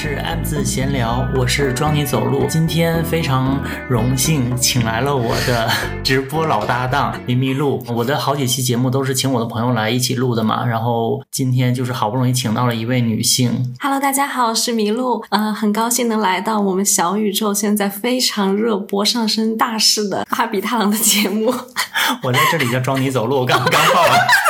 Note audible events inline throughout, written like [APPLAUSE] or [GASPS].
是 M 字闲聊，我是装你走路。今天非常荣幸请来了我的直播老搭档林迷路。我的好几期节目都是请我的朋友来一起录的嘛，然后今天就是好不容易请到了一位女性。Hello，大家好，我是麋鹿，呃，很高兴能来到我们小宇宙现在非常热播、上升大势的阿比太郎的节目。[LAUGHS] 我在这里叫装你走路，我刚刚好了。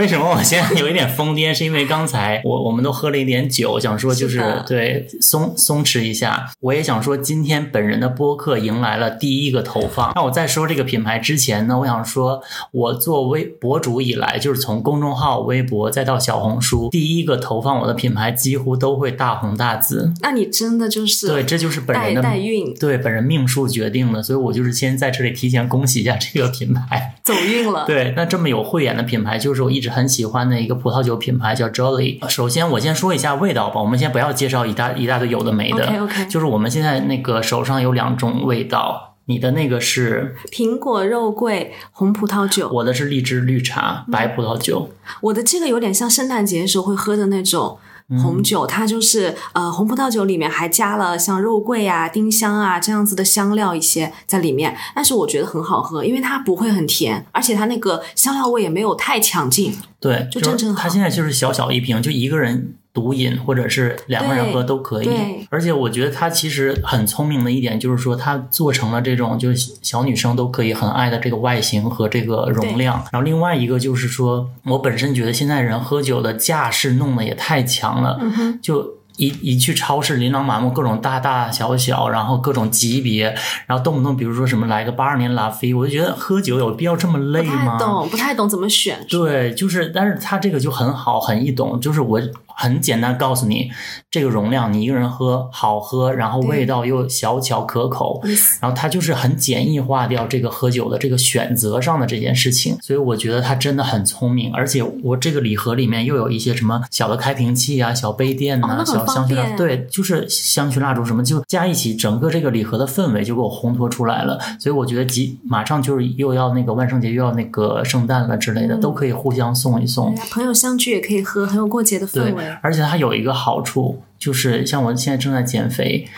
为什么我现在有一点疯癫？是因为刚才我我们都喝了一点酒，想说就是是对松松弛一下。我也想说，今天本人的播客迎来了第一个投放。那我在说这个品牌之前呢，我想说，我做微博主以来，就是从公众号、微博再到小红书，第一个投放我的品牌几乎都会大红大紫。那你真的就是对，这就是本人的代运对本人命数决定的，所以我就是先在这里提前恭喜一下这个品牌。走运了。对，那这么有慧眼的品牌，就是我一直很喜欢的一个葡萄酒品牌，叫 Jolly。首先，我先说一下味道吧，我们先不要介绍一大一大堆有的没的。OK，OK 就是我们现在那个手上有两种味道，你的那个是，苹果肉桂红葡萄酒，我的是荔枝绿茶白葡萄酒。我的这个有点像圣诞节的时候会喝的那种。红酒，它就是呃红葡萄酒里面还加了像肉桂啊、丁香啊这样子的香料一些在里面，但是我觉得很好喝，因为它不会很甜，而且它那个香料味也没有太强劲。对，就是正正好它现在就是小小一瓶，就一个人独饮或者是两个人喝都可以。而且我觉得它其实很聪明的一点就是说，它做成了这种就是小女生都可以很爱的这个外形和这个容量。然后另外一个就是说，我本身觉得现在人喝酒的架势弄得也太强了，嗯，就。一一去超市，琳琅满目，各种大大小小，然后各种级别，然后动不动比如说什么来个八二年拉菲，我就觉得喝酒有必要这么累不吗？太懂，不太懂怎么选。对，就是，但是它这个就很好，很易懂，就是我很简单告诉你，这个容量你一个人喝好喝，然后味道又小巧可口，然后它就是很简易化掉这个喝酒的这个选择上的这件事情，所以我觉得它真的很聪明，而且我这个礼盒里面又有一些什么小的开瓶器啊、小杯垫呐、哦小香薰蜡，对，就是香薰蜡烛什么，就加一起，整个这个礼盒的氛围就给我烘托出来了，所以我觉得即马上就是又要那个万圣节，又要那个圣诞了之类的，嗯。都可以互相送一送。朋友相聚也可以喝，很有过节的氛围。，而且它有一个好处，就是像我现在正在减肥，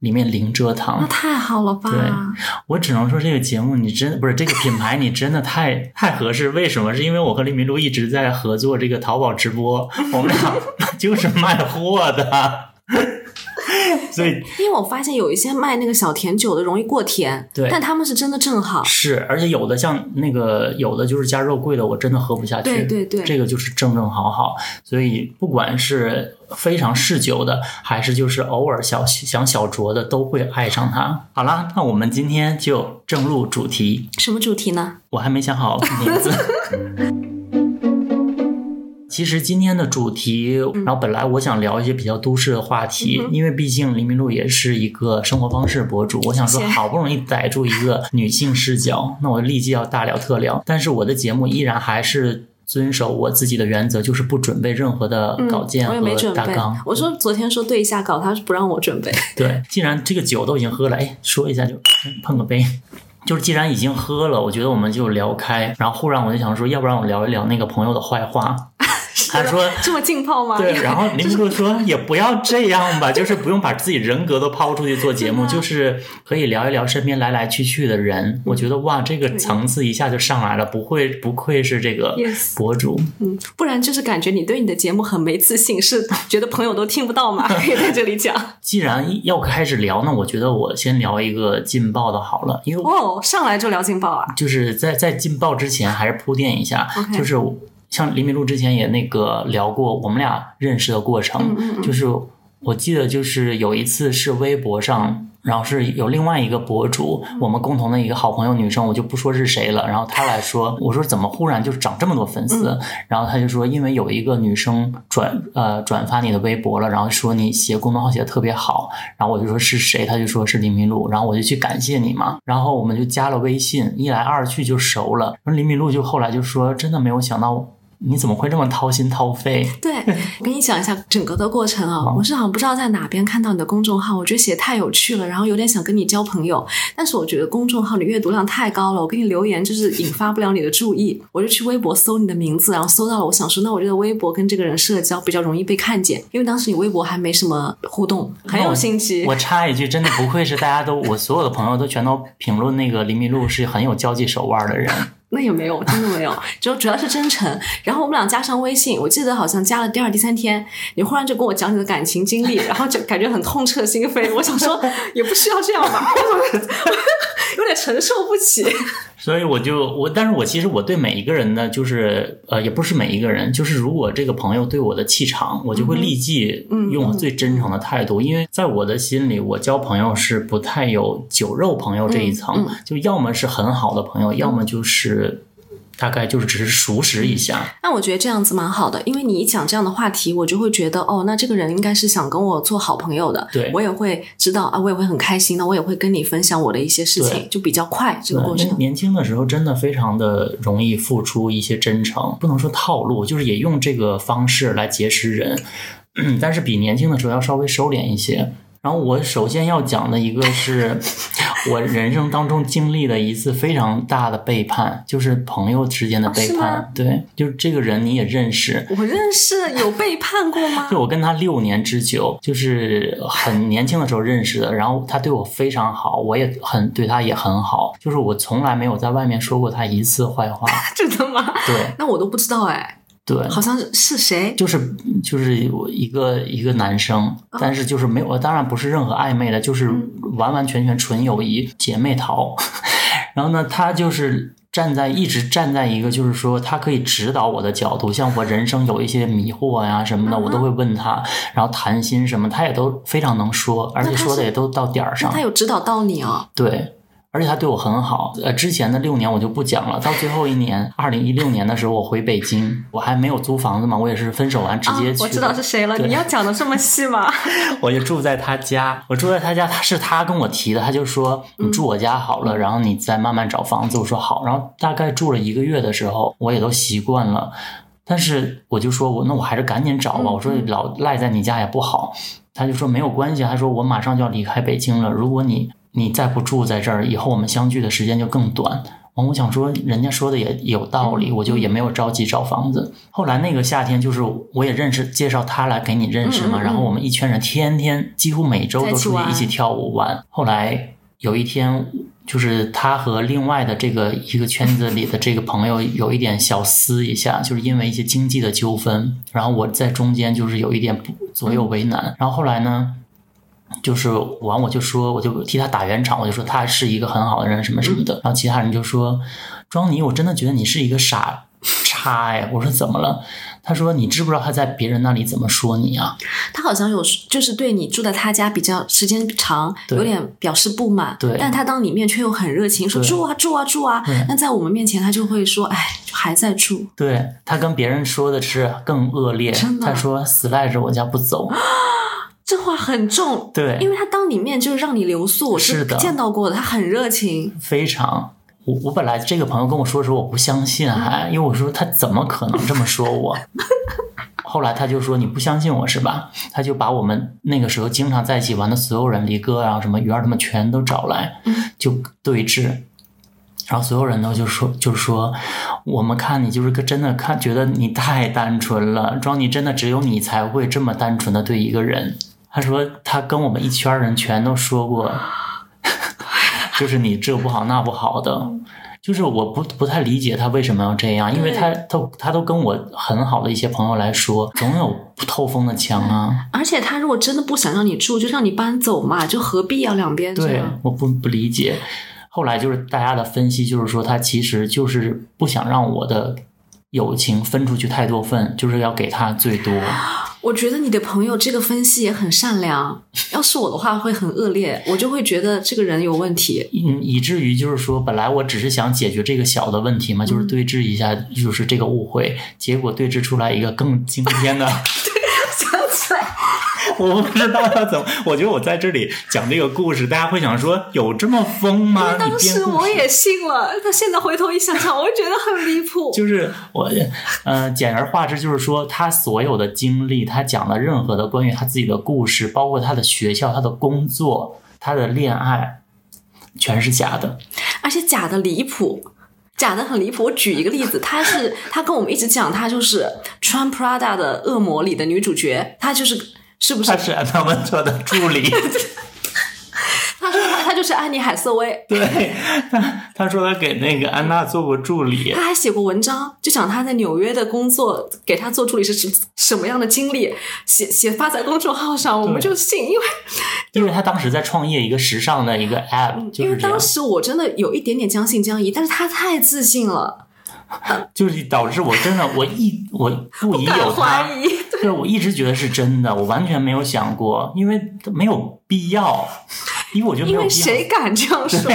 里面零蔗糖那。太好了吧？对我只能说这个节目你真不是这个品牌，你真的太太合适。为什么？是因为我和李明珠一直在合作这个淘宝直播，我们俩 [LAUGHS] 就是卖货的，[LAUGHS] 所以因为我发现有一些卖那个小甜酒的容易过甜，对但他们是真的正好。是，而且有的像那个有的就是加肉桂的，我真的喝不下去。对对对这个就是正正好好。所以不管是非常嗜酒的，还是就是偶尔小想小酌的，都会爱上它。好啦，那我们今天就正入主题。什么主题呢？我还没想好名字。[LAUGHS] [LAUGHS] 其实今天的主题，然后本来我想聊一些比较都市的话题，嗯因为毕竟林明路也是一个生活方式博主，我想说好不容易逮住一个女性视角，[LAUGHS] 那我立即要大聊特聊。但是我的节目依然还是遵守我自己的原则，就是不准备任何的稿件嗯我也没和大纲。。我说昨天说对一下稿，他是不让我准备。[LAUGHS] 对，既然这个酒都已经喝了，哎，说一下就碰个杯。[LAUGHS] 就是既然已经喝了，我觉得我们就聊开。然后忽然我就想说，要不然我聊一聊那个朋友的坏话。[LAUGHS] 他说这么劲爆吗？对，[LAUGHS] 然后林明路说也不要这样吧，[LAUGHS] 就是不用把自己人格都抛出去做节目，就是可以聊一聊身边来来去去的人。我觉得哇，这个层次一下就上来了，不会不愧是这个博主。嗯，不然就是感觉你对你的节目很没自信，是觉得朋友都听不到吗？可以在这里讲。既然要开始聊，那我觉得我先聊一个劲爆的好了，因为哦，上来就聊劲爆啊！就是在在劲爆之前，还是铺垫一下就是像李敏露之前也那个聊过我们俩认识的过程，嗯嗯嗯就是我记得就是有一次是微博上。然后是有另外一个博主，我们共同的一个好朋友女生，我就不说是谁了。然后她来说，[LAUGHS] 我说怎么忽然就涨这么多粉丝？然后她就说，因为有一个女生转呃转发你的微博了，然后说你写公众号写的特别好。然后我就说是谁？她就说是李明璐。然后我就去感谢你嘛。然后我们就加了微信，一来二去就熟了。然后林明璐就后来就说，真的没有想到你怎么会这么掏心掏肺？对，我跟你讲一下整个的过程啊。我是好像不知道在哪边看到你的公众号，我觉得写太有趣了，然后有点想跟你交朋友。但是我觉得公众号你阅读量太高了，我给你留言就是引发不了你的注意。[LAUGHS] 我就去微博搜你的名字，然后搜到了，我想说，那我觉得微博跟这个人社交比较容易被看见，因为当时你微博还没什么互动，很有心机。我插一句，真的不愧是大家都我所有的朋友都全都评论那个林迷路是很有交际手腕的人。那也没有，真的没有，[LAUGHS] 就主要是真诚。然后我们俩加上微信，我记得好像加了第二、第三天，你忽然就跟我讲你的感情经历，然后就感觉很痛彻心扉。我想说，也不需要这样吧，[LAUGHS] [LAUGHS] 有点承受不起。所以我就我，但是我其实我对每一个人呢，就是呃，也不是每一个人，就是如果这个朋友对我的气场，我就会立即用最真诚的态度，因为在我的心里，我交朋友是不太有酒肉朋友这一层，就要么是很好的朋友，要么就是。大概就是只是熟识一下，那我觉得这样子蛮好的，因为你一讲这样的话题，我就会觉得哦，那这个人应该是想跟我做好朋友的，对我也会知道啊，我也会很开心那我也会跟你分享我的一些事情，就比较快这个过程。年轻的时候真的非常的容易付出一些真诚，不能说套路，就是也用这个方式来结识人，[CLEARS THROAT] 但是比年轻的时候要稍微收敛一些。然后我首先要讲的一个是 [LAUGHS] 我人生当中经历的一次非常大的背叛，就是朋友之间的背叛。对，就是这个人你也认识，我认识，有背叛过吗？[LAUGHS] 就我跟他六年之久，就是很年轻的时候认识的，然后他对我非常好，我也很对他也很好，就是我从来没有在外面说过他一次坏话。[LAUGHS] 真的吗？对，那我都不知道哎。对，好像是是谁？就是就是一个一个男生，但是就是没有，当然不是任何暧昧的，就是完完全全纯友谊，姐妹淘。[LAUGHS] 然后呢，他就是站在一直站在一个，就是说他可以指导我的角度，像我人生有一些迷惑呀什么的，我都会问他，然后谈心什么，他也都非常能说，而且说的也都到点儿上。他有指导到你啊？对。而且他对我很好，呃，之前的六年我就不讲了。到最后一年，二零一六年的时候，我回北京，我还没有租房子嘛，我也是分手完直接去。我知道是谁了，你要讲的这么细吗？[LAUGHS] 我就住在他家，我住在他家，他是他跟我提的，他就说你住我家好了，然后你再慢慢找房子。我说好，然后大概住了一个月的时候，我也都习惯了，但是我就说我那我还是赶紧找吧，我说老赖在你家也不好。他就说没有关系，他说我马上就要离开北京了，如果你。你再不住在这儿，以后我们相聚的时间就更短。完，我想说，人家说的也有道理，我就也没有着急找房子。后来那个夏天，就是我也认识，介绍他来给你认识嘛。然后我们一圈人天天几乎每周都出去一起跳舞玩。后来有一天，就是他和另外的这个一个圈子里的这个朋友有一点小撕一下，就是因为一些经济的纠纷。然后我在中间就是有一点左右为难。然后后来呢？就是完，我就说，我就替他打圆场，我就说他是一个很好的人，什么什么的。然后其他人就说：“庄妮，我真的觉得你是一个傻叉哎。”我说：“怎么了？”他说：“你知不知道他在别人那里怎么说你啊？”他好像有，就是对你住在他家比较时间长，有点表示不满。对，但他当里面却又很热情，说住啊住啊住啊。那在我们面前，他就会说：“哎，还在住。”对他跟别人说的是更恶劣，他说：“死赖着我家不走。” [GASPS] 这话很重，对，因为他当里面就是让你留宿，是的，见到过的，他很热情，非常。我我本来这个朋友跟我说的时候，我不相信，还因为我说他怎么可能这么说我。[LAUGHS] 后来他就说你不相信我是吧？他就把我们那个时候经常在一起玩的所有人，李哥啊什么鱼儿他们全都找来，就对峙。然后所有人都就说，就是说，我们看你就是个真的看，觉得你太单纯了，庄你真的只有你才会这么单纯的对一个人。他说他跟我们一圈人全都说过，[LAUGHS] 就是你这不好那不好的，就是我不不太理解他为什么要这样，因为他他他都跟我很好的一些朋友来说，总有不透风的墙啊。而且他如果真的不想让你住，就让你搬走嘛，就何必要两边对，我不不理解。后来就是大家的分析，就是说他其实就是不想让我的友情分出去太多份，就是要给他最多。[GASPS] 我觉得你的朋友这个分析也很善良，[LAUGHS] 要是我的话会很恶劣，我就会觉得这个人有问题，嗯，以至于就是说，本来我只是想解决这个小的问题嘛，就是对峙一下，就是这个误会，结果对峙出来一个更惊天的。[LAUGHS] 对，想起来，[LAUGHS] 我不知道要怎么。我觉得我在这里讲这个故事，大家会想说有这么疯吗？当时我也信了，他现在回头一想想，我觉得很离谱。就是我，呃，简而化之，就是说他所有的经历，他讲的任何的关于他自己的故事，包括他的学校、他的工作、他的恋爱，全是假的，而且假的离谱。假的很离谱。我举一个例子，她是她跟我们一直讲，她就是穿 Prada 的恶魔里的女主角，她就是是不是？他是安娜温特的助理。[LAUGHS] 他说他他就是安妮海瑟薇。对，他他说他给那个安娜做过助理。他还写过文章，就讲他在纽约的工作，给他做助理是什什么样的经历，写写发在公众号上，我们就信，因为 [LAUGHS] 因为他当时在创业一个时尚的一个 app，因为当时我真的有一点点将信将疑，但是他太自信了，[LAUGHS] 就是导致我真的我一我不疑有他，对我一直觉得是真的，我完全没有想过，因为没有必要。因为我觉得没有必要谁敢这样说？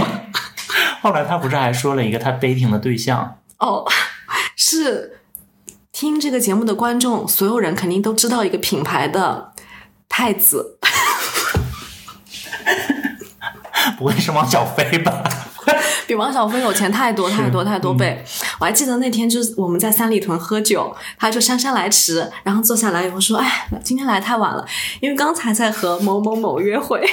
后来他不是还说了一个他 dating 的对象？[LAUGHS] 哦，是听这个节目的观众，所有人肯定都知道一个品牌的太子，[LAUGHS] 不会是王小飞吧？比王小峰有钱太多太多太多倍。我还记得那天就是我们在三里屯喝酒，他就姗姗来迟，然后坐下来以后说：“哎，今天来太晚了，因为刚才在和某某某约会。[LAUGHS] ”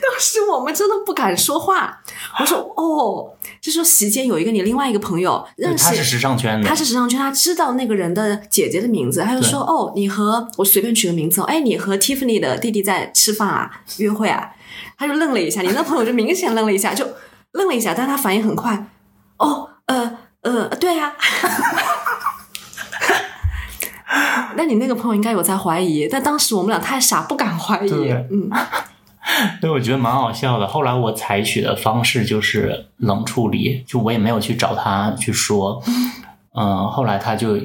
当时我们真的不敢说话。我说：“哦，就说席间有一个你另外一个朋友认识，他是时尚圈的，他是时尚圈，他知道那个人的姐姐的名字，他就说：哦，你和我随便取个名字，哎，你和 Tiffany 的弟弟在吃饭啊，约会啊。”他就愣了一下，你那朋友就明显愣了一下，就。愣了一下，但他反应很快。哦，呃，呃，对呀。[LAUGHS] 那你那个朋友应该有在怀疑，但当时我们俩太傻，不敢怀疑。嗯，[LAUGHS] 所以我觉得蛮好笑的。后来我采取的方式就是冷处理，就我也没有去找他去说。嗯，[LAUGHS] 后来他就。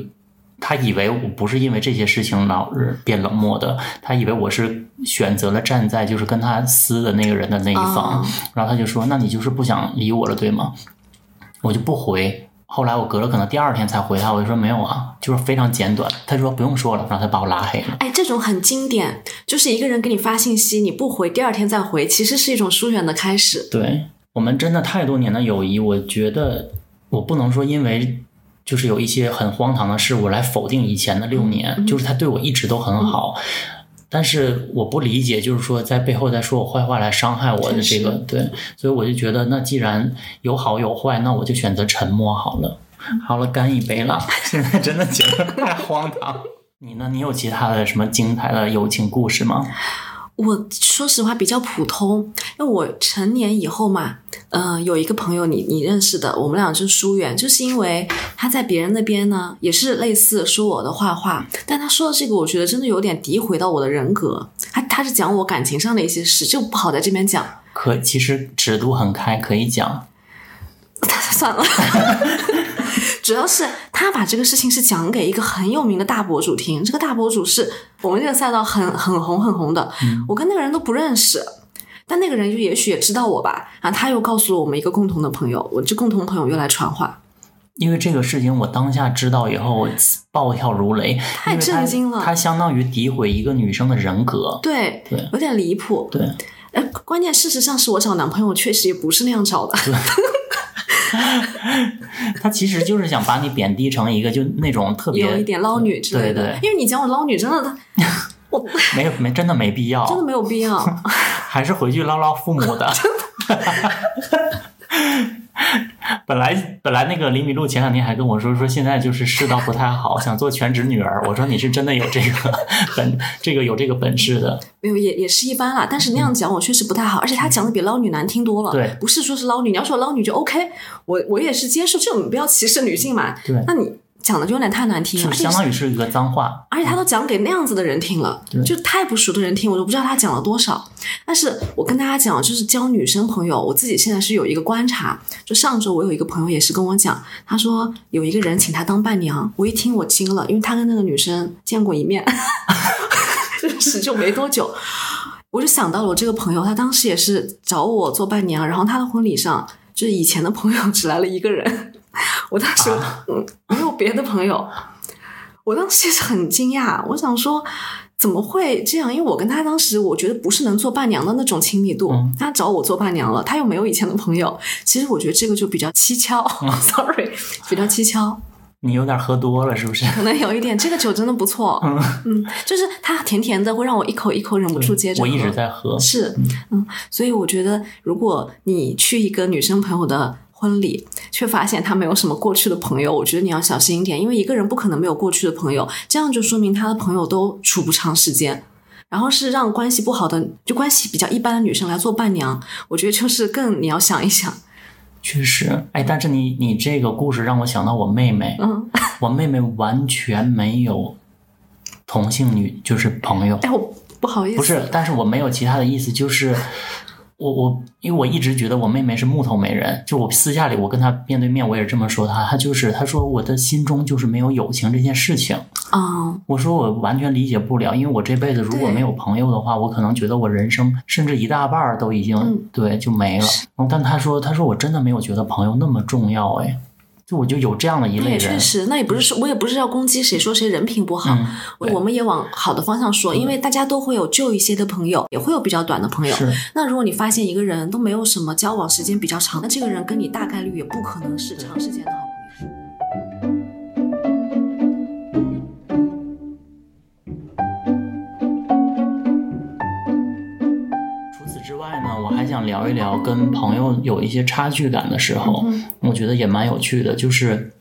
他以为我不是因为这些事情老是变冷漠的，他以为我是选择了站在就是跟他撕的那个人的那一方，然后他就说：“那你就是不想理我了，对吗？”我就不回。后来我隔了可能第二天才回他，我就说：“没有啊，就是非常简短。”他说：“不用说了。”然后他把我拉黑了。哎，这种很经典，就是一个人给你发信息，你不回，第二天再回，其实是一种疏远的开始。对我们真的太多年的友谊，我觉得我不能说因为。就是有一些很荒唐的事物来否定以前的六年，就是他对我一直都很好，但是我不理解，就是说在背后在说我坏话来伤害我的这个，对，所以我就觉得那既然有好有坏，那我就选择沉默好了。[LAUGHS] 好了，干一杯了。现在真的觉得太荒唐。你呢？你有其他的什么精彩的友情故事吗？我说实话比较普通，因为我成年以后嘛，嗯，有一个朋友你你认识的，我们俩就疏远，就是因为他在别人那边呢，也是类似说我的坏话，但他说的这个，我觉得真的有点诋毁到我的人格，他他是讲我感情上的一些事，就不好在这边讲。可其实尺度很开，可以讲。[LAUGHS] 算了。[LAUGHS] 主要是他把这个事情是讲给一个很有名的大博主听，这个大博主是我们这个赛道很很红很红的，我跟那个人都不认识，但那个人就也许也知道我吧，然啊，他又告诉了我们一个共同的朋友，我这共同朋友又来传话，因为这个事情我当下知道以后，我暴跳如雷，太震惊了，他相当于诋毁一个女生的人格，对对，有点离谱，对，哎，关键事实上是我找男朋友确实也不是那样找的。[LAUGHS] [LAUGHS] 他其实就是想把你贬低成一个就那种特别有一点捞女之类的，因为你讲我捞女，真的他，我 [LAUGHS] 没有没真的没必要，[LAUGHS] 真的没有必要，还是回去捞捞父母的。本来本来那个李米露前两天还跟我说说现在就是世道不太好，[LAUGHS] 想做全职女儿。我说你是真的有这个 [LAUGHS] 本这个有这个本事的？没有也也是一般啦。但是那样讲我确实不太好，而且他讲的比捞女难听多了。对，不是说是捞女，你要说捞女就 OK，我我也是接受这种不要歧视女性嘛。对，那你。讲的就有点太难听了，相当于是一个脏话，而且他都讲给那样子的人听了，就太不熟的人听，我都不知道他讲了多少。但是我跟大家讲，就是交女生朋友，我自己现在是有一个观察。就上周我有一个朋友也是跟我讲，他说有一个人请他当伴娘，我一听我惊了，因为他跟那个女生见过一面，认 [LAUGHS] 识就没多久，我就想到了我这个朋友，他当时也是找我做伴娘，然后他的婚礼上就是以前的朋友只来了一个人。[LAUGHS] 我当时嗯没有别的朋友，我当时也是很惊讶。我想说，怎么会这样？因为我跟他当时我觉得不是能做伴娘的那种亲密度，他找我做伴娘了，他又没有以前的朋友，其实我觉得这个就比较蹊跷。[LAUGHS] Sorry，比较蹊跷。你有点喝多了是不是？可能有一点，这个酒真的不错。嗯嗯，就是它甜甜的，会让我一口一口忍不住接着喝。我一直在喝。是，嗯，所以我觉得，如果你去一个女生朋友的婚礼，却发现他没有什么过去的朋友，我觉得你要小心一点，因为一个人不可能没有过去的朋友，这样就说明他的朋友都处不长时间。然后是让关系不好的，就关系比较一般的女生来做伴娘，我觉得就是更你要想一想。确实，哎，但是你你这个故事让我想到我妹妹，嗯，我妹妹完全没有同性女就是朋友，哎，我不好意思，不是，但是我没有其他的意思，就是。我我因为我一直觉得我妹妹是木头美人，就我私下里我跟她面对面我也这么说她，她就是她说我的心中就是没有友情这件事情啊。我说我完全理解不了，因为我这辈子如果没有朋友的话，我可能觉得我人生甚至一大半都已经对就没了。但她说她说我真的没有觉得朋友那么重要哎。就我就有这样的一类人，确实，那也不是说，我也不是要攻击谁，说谁人品不好，我们也往好的方向说，因为大家都会有旧一些的朋友，也会有比较短的朋友。那如果你发现一个人都没有什么交往时间比较长，那这个人跟你大概率也不可能是长时间的好。想聊一聊跟朋友有一些差距感的时候，我觉得也蛮有趣的。就是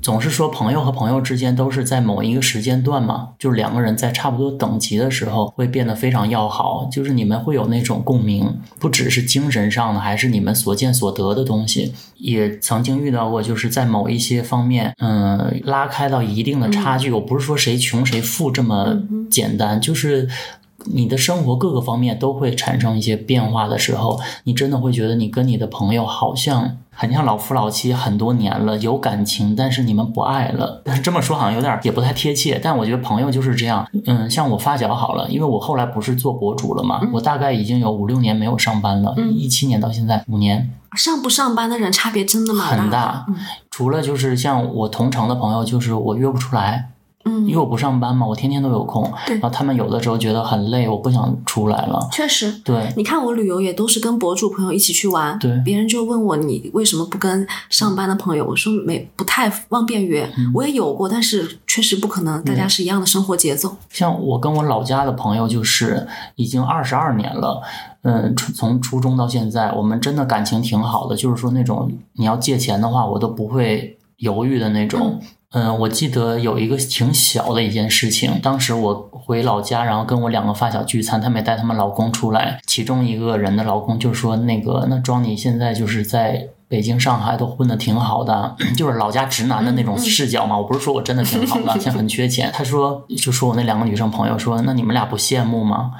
总是说朋友和朋友之间都是在某一个时间段嘛，就是两个人在差不多等级的时候会变得非常要好，就是你们会有那种共鸣，不只是精神上的，还是你们所见所得的东西。也曾经遇到过，就是在某一些方面，嗯，拉开到一定的差距。我不是说谁穷谁富这么简单，就是。你的生活各个方面都会产生一些变化的时候，你真的会觉得你跟你的朋友好像很像老夫老妻很多年了，有感情，但是你们不爱了。[LAUGHS] 但是这么说好像有点也不太贴切，但我觉得朋友就是这样。嗯，像我发小好了，因为我后来不是做博主了嘛，我大概已经有五六年没有上班了，一七年到现在五年。上不上班的人差别真的蛮大。很大，除了就是像我同城的朋友，就是我约不出来。嗯，因为我不上班嘛，我天天都有空。对，然后他们有的时候觉得很累，我不想出来了。确实，对，你看我旅游也都是跟博主朋友一起去玩。对，别人就问我你为什么不跟上班的朋友？我说没不太方便约。我也有过，但是确实不可能，大家是一样的生活节奏。像我跟我老家的朋友，就是已经二十二年了。嗯，从初中到现在，我们真的感情挺好的。就是说那种你要借钱的话，我都不会犹豫的那种。嗯，我记得有一个挺小的一件事情，当时我回老家，然后跟我两个发小聚餐，他们也带他们老公出来，其中一个人的老公就说：“那个，那庄你现在就是在北京、上海都混的挺好的，[CLEARS THROAT] 就是老家直男的那种视角嘛。我不是说我真的挺好的，现在很缺钱。”他说：“就说我那两个女生朋友说，那你们俩不羡慕吗？”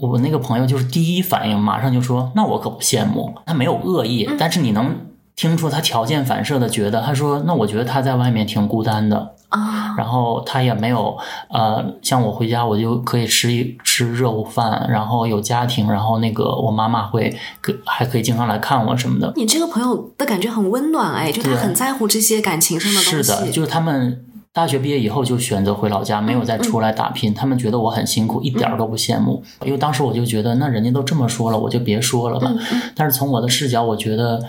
我那个朋友就是第一反应马上就说：“那我可不羡慕。”他没有恶意，但是你能。听出他条件反射的觉得，他说：“那我觉得他在外面挺孤单的啊，然后他也没有呃，像我回家我就可以吃一吃热乎饭，然后有家庭，然后那个我妈妈会可还可以经常来看我什么的。你这个朋友的感觉很温暖哎，就他很在乎这些感情上的东西。是的，就是他们大学毕业以后就选择回老家，没有再出来打拼。他们觉得我很辛苦，一点都不羡慕。因为当时我就觉得，那人家都这么说了，我就别说了吧。但是从我的视角，我觉得。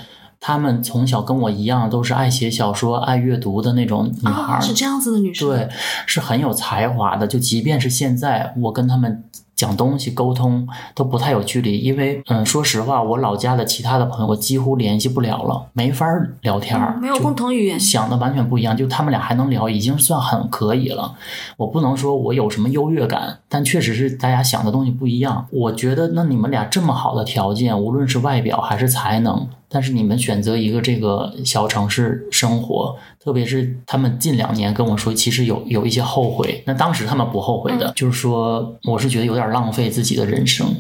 他们从小跟我一样，都是爱写小说、爱阅读的那种女孩，是这样子的女生，对，是很有才华的。就即便是现在，我跟他们。讲东西沟通都不太有距离，因为嗯，说实话，我老家的其他的朋友我几乎联系不了了，没法聊天儿，没有共同语言，想的完全不一样。就他们俩还能聊，已经算很可以了。我不能说我有什么优越感，但确实是大家想的东西不一样。我觉得那你们俩这么好的条件，无论是外表还是才能，但是你们选择一个这个小城市生活。特别是他们近两年跟我说，其实有有一些后悔。那当时他们不后悔的，就是说，我是觉得有点浪费自己的人生。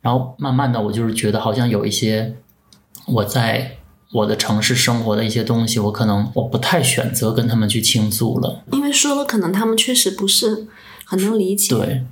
然后慢慢的，我就是觉得好像有一些我在我的城市生活的一些东西，我可能我不太选择跟他们去倾诉了，因为说了，可能他们确实不是很能理解。对，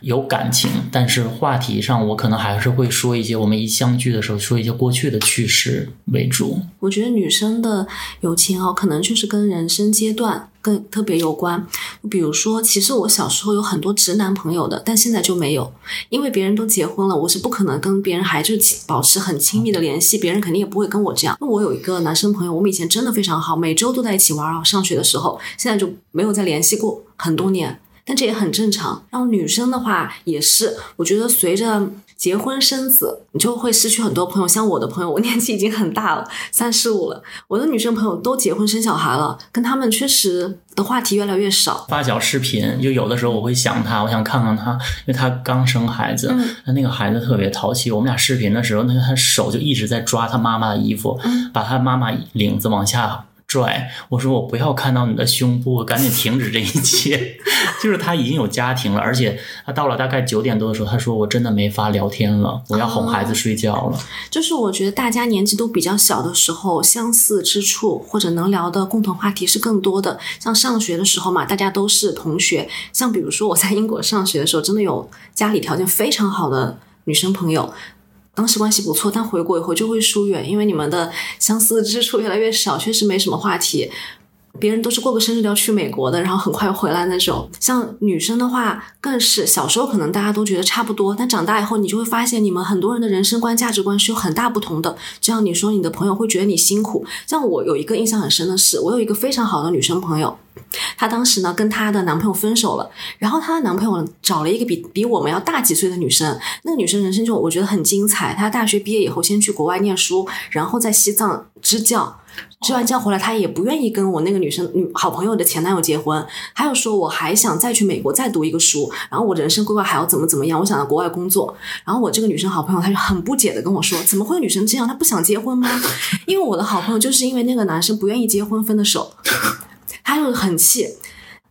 有感情，但是话题上我可能还是会说一些我们一相聚的时候说一些过去的趣事为主。我觉得女生的友情哦，可能就是跟人生阶段更特别有关。比如说，其实我小时候有很多直男朋友的，但现在就没有，因为别人都结婚了，我是不可能跟别人还就保持很亲密的联系，别人肯定也不会跟我这样。那我有一个男生朋友，我们以前真的非常好，每周都在一起玩啊。上学的时候，现在就没有再联系过很多年。但这也很正常。然后女生的话也是，我觉得随着结婚生子，你就会失去很多朋友。像我的朋友，我年纪已经很大了，[LAUGHS] 三十五了，我的女生朋友都结婚生小孩了，跟他们确实的话题越来越少。发小视频，就有的时候我会想他，我想看看他，因为他刚生孩子，那那个孩子特别淘气。我们俩视频的时候，那个他手就一直在抓他妈妈的衣服，把他妈妈领子往下。拽，我说我不要看到你的胸部，赶紧停止这一切。[LAUGHS] 就是他已经有家庭了，而且他到了大概九点多的时候，他说我真的没法聊天了，我要哄孩子睡觉了。就是我觉得大家年纪都比较小的时候，相似之处或者能聊的共同话题是更多的。像上学的时候嘛，大家都是同学。像比如说我在英国上学的时候，真的有家里条件非常好的女生朋友。当时关系不错，但回国以后就会疏远，因为你们的相似之处越来越少，确实没什么话题。别人都是过个生日就要去美国的，然后很快又回来那种。像女生的话，更是小时候可能大家都觉得差不多，但长大以后你就会发现，你们很多人的人生观、价值观是有很大不同的。就像你说，你的朋友会觉得你辛苦。像我有一个印象很深的是，我有一个非常好的女生朋友，她当时呢跟她的男朋友分手了，然后她的男朋友找了一个比比我们要大几岁的女生。那个女生人生就我觉得很精彩。她大学毕业以后先去国外念书，然后在西藏支教。支完教回来，她也不愿意跟我那个女生女好朋友的前男友结婚，还有说我还想再去美国再读一个书，然后我人生规划还要怎么怎么样，我想在国外工作。然后我这个女生好朋友，她就很不解的跟我说：“怎么会有女生这样？她不想结婚吗？” [LAUGHS] 因为我的好朋友就是因为那个男生不愿意结婚分的手，他就很气。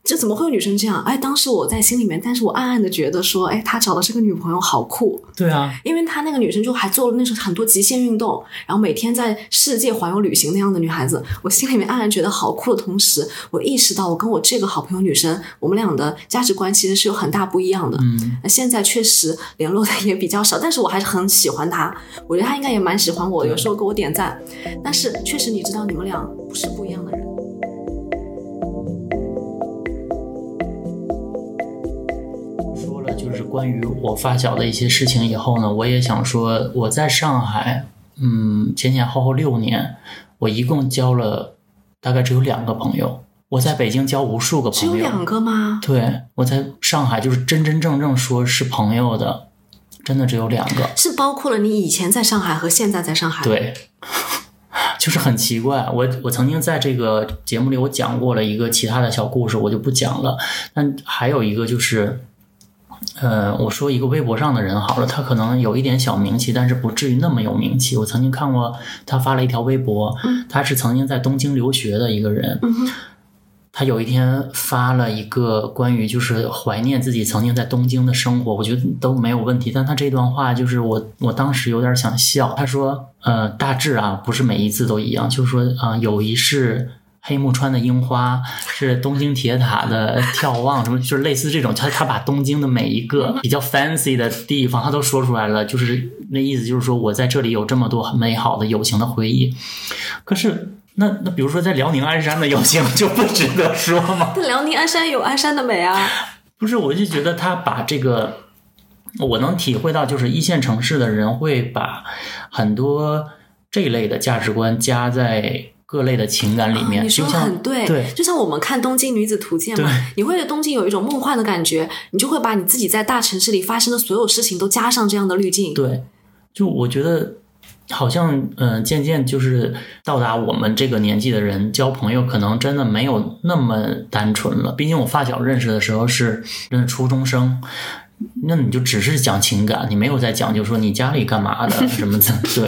这怎么会有女生这样？哎，当时我在心里面，但是我暗暗的觉得说，哎，他找的这个女朋友好酷。对啊，因为他那个女生就还做了那种很多极限运动，然后每天在世界环游旅行那样的女孩子，我心里面暗暗觉得好酷的同时，我意识到我跟我这个好朋友女生，我们俩的价值观其实是有很大不一样的。嗯，那现在确实联络的也比较少，但是我还是很喜欢他，我觉得他应该也蛮喜欢我，有时候给我点赞。但是确实，你知道，你们俩不是不一样的人。就是关于我发小的一些事情以后呢，我也想说，我在上海，嗯，前前后后六年，我一共交了大概只有两个朋友。我在北京交无数个朋友，只有两个吗？对，我在上海就是真真正正说是朋友的，真的只有两个。是包括了你以前在上海和现在在上海？对，[LAUGHS] 就是很奇怪。我我曾经在这个节目里我讲过了一个其他的小故事，我就不讲了。但还有一个就是。呃，我说一个微博上的人好了，他可能有一点小名气，但是不至于那么有名气。我曾经看过他发了一条微博，他是曾经在东京留学的一个人，他有一天发了一个关于就是怀念自己曾经在东京的生活，我觉得都没有问题。但他这段话就是我我当时有点想笑。他说，呃，大致啊，不是每一次都一样，就是说啊，有一是。黑木川的樱花是东京铁塔的眺望，什么就是类似这种，他他把东京的每一个比较 fancy 的地方，他都说出来了，就是那意思，就是说我在这里有这么多美好的友情的回忆。可是那那比如说在辽宁鞍山的友情就不值得说吗？[LAUGHS] 辽宁鞍山有鞍山的美啊。不是，我就觉得他把这个，我能体会到，就是一线城市的人会把很多这一类的价值观加在。各类的情感里面，你说很对，对，就像我们看《东京女子图鉴》嘛，你会对东京有一种梦幻的感觉，你就会把你自己在大城市里发生的所有事情都加上这样的滤镜。对，就我觉得好像，嗯，渐渐就是到达我们这个年纪的人交朋友，可能真的没有那么单纯了。毕竟我发小认识的时候是真的初中生，那你就只是讲情感，你没有在讲，就说你家里干嘛的什么的。[LAUGHS] 对，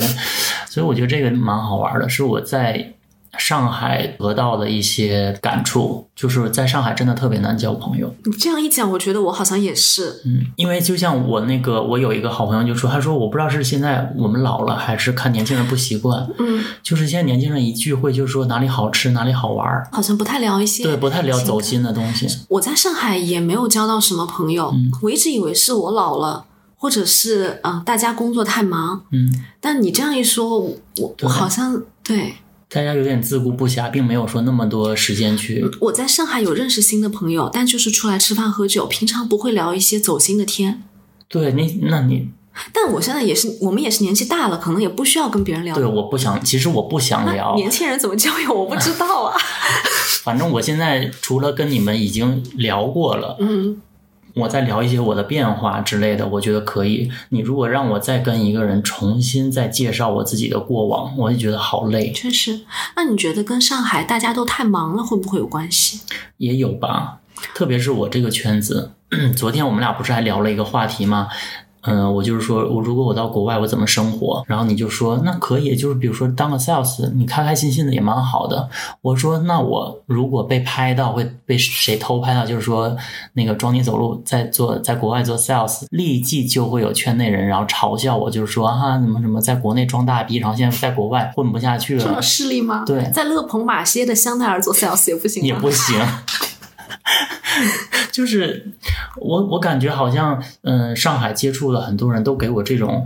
所以我觉得这个蛮好玩的，是我在。上海得到的一些感触，就是在上海真的特别难交朋友。你这样一讲，我觉得我好像也是。嗯，因为就像我那个，我有一个好朋友就说，他说我不知道是现在我们老了，还是看年轻人不习惯，嗯，[LAUGHS] 就是现在年轻人一聚会就说哪里好吃，哪里好玩儿，好像不太聊一些。对，不太聊走心的东西。我在上海也没有交到什么朋友，嗯我一直以为是我老了，或者是呃大家工作太忙。嗯，但你这样一说，我我好像对大家有点自顾不暇，并没有说那么多时间去。我在上海有认识新的朋友，但就是出来吃饭喝酒，平常不会聊一些走心的天。对你，那你但我现在也是，我们也是年纪大了，可能也不需要跟别人聊。对我不想，其实我不想聊。年轻人怎么交友，我不知道啊。[LAUGHS] 反正我现在除了跟你们已经聊过了，嗯，我再聊一些我的变化之类的，我觉得可以。你如果让我再跟一个人重新再介绍我自己的过往，我就觉得好累。确实。那你觉得跟上海大家都太忙了，会不会有关系？也有吧，特别是我这个圈子。[CLEARS THROAT] 昨天我们俩不是还聊了一个话题吗？嗯，我就是说我如果我到国外我怎么生活？然后你就说那可以，就是比如说当个 sales，你开开心心的也蛮好的。我说那我如果被拍到会被谁偷拍到？就是说那个装你走路在做在国外做 sales，立即就会有圈内人然后嘲笑我，就是说啊怎么怎么在国内装大逼，然后现在在国外混不下去了这么。势利吗？对在勒庞马歇的香奈儿做 sales 也不行？也不行。[LAUGHS] 就是我，我感觉好像，嗯，上海接触了很多人都给我这种，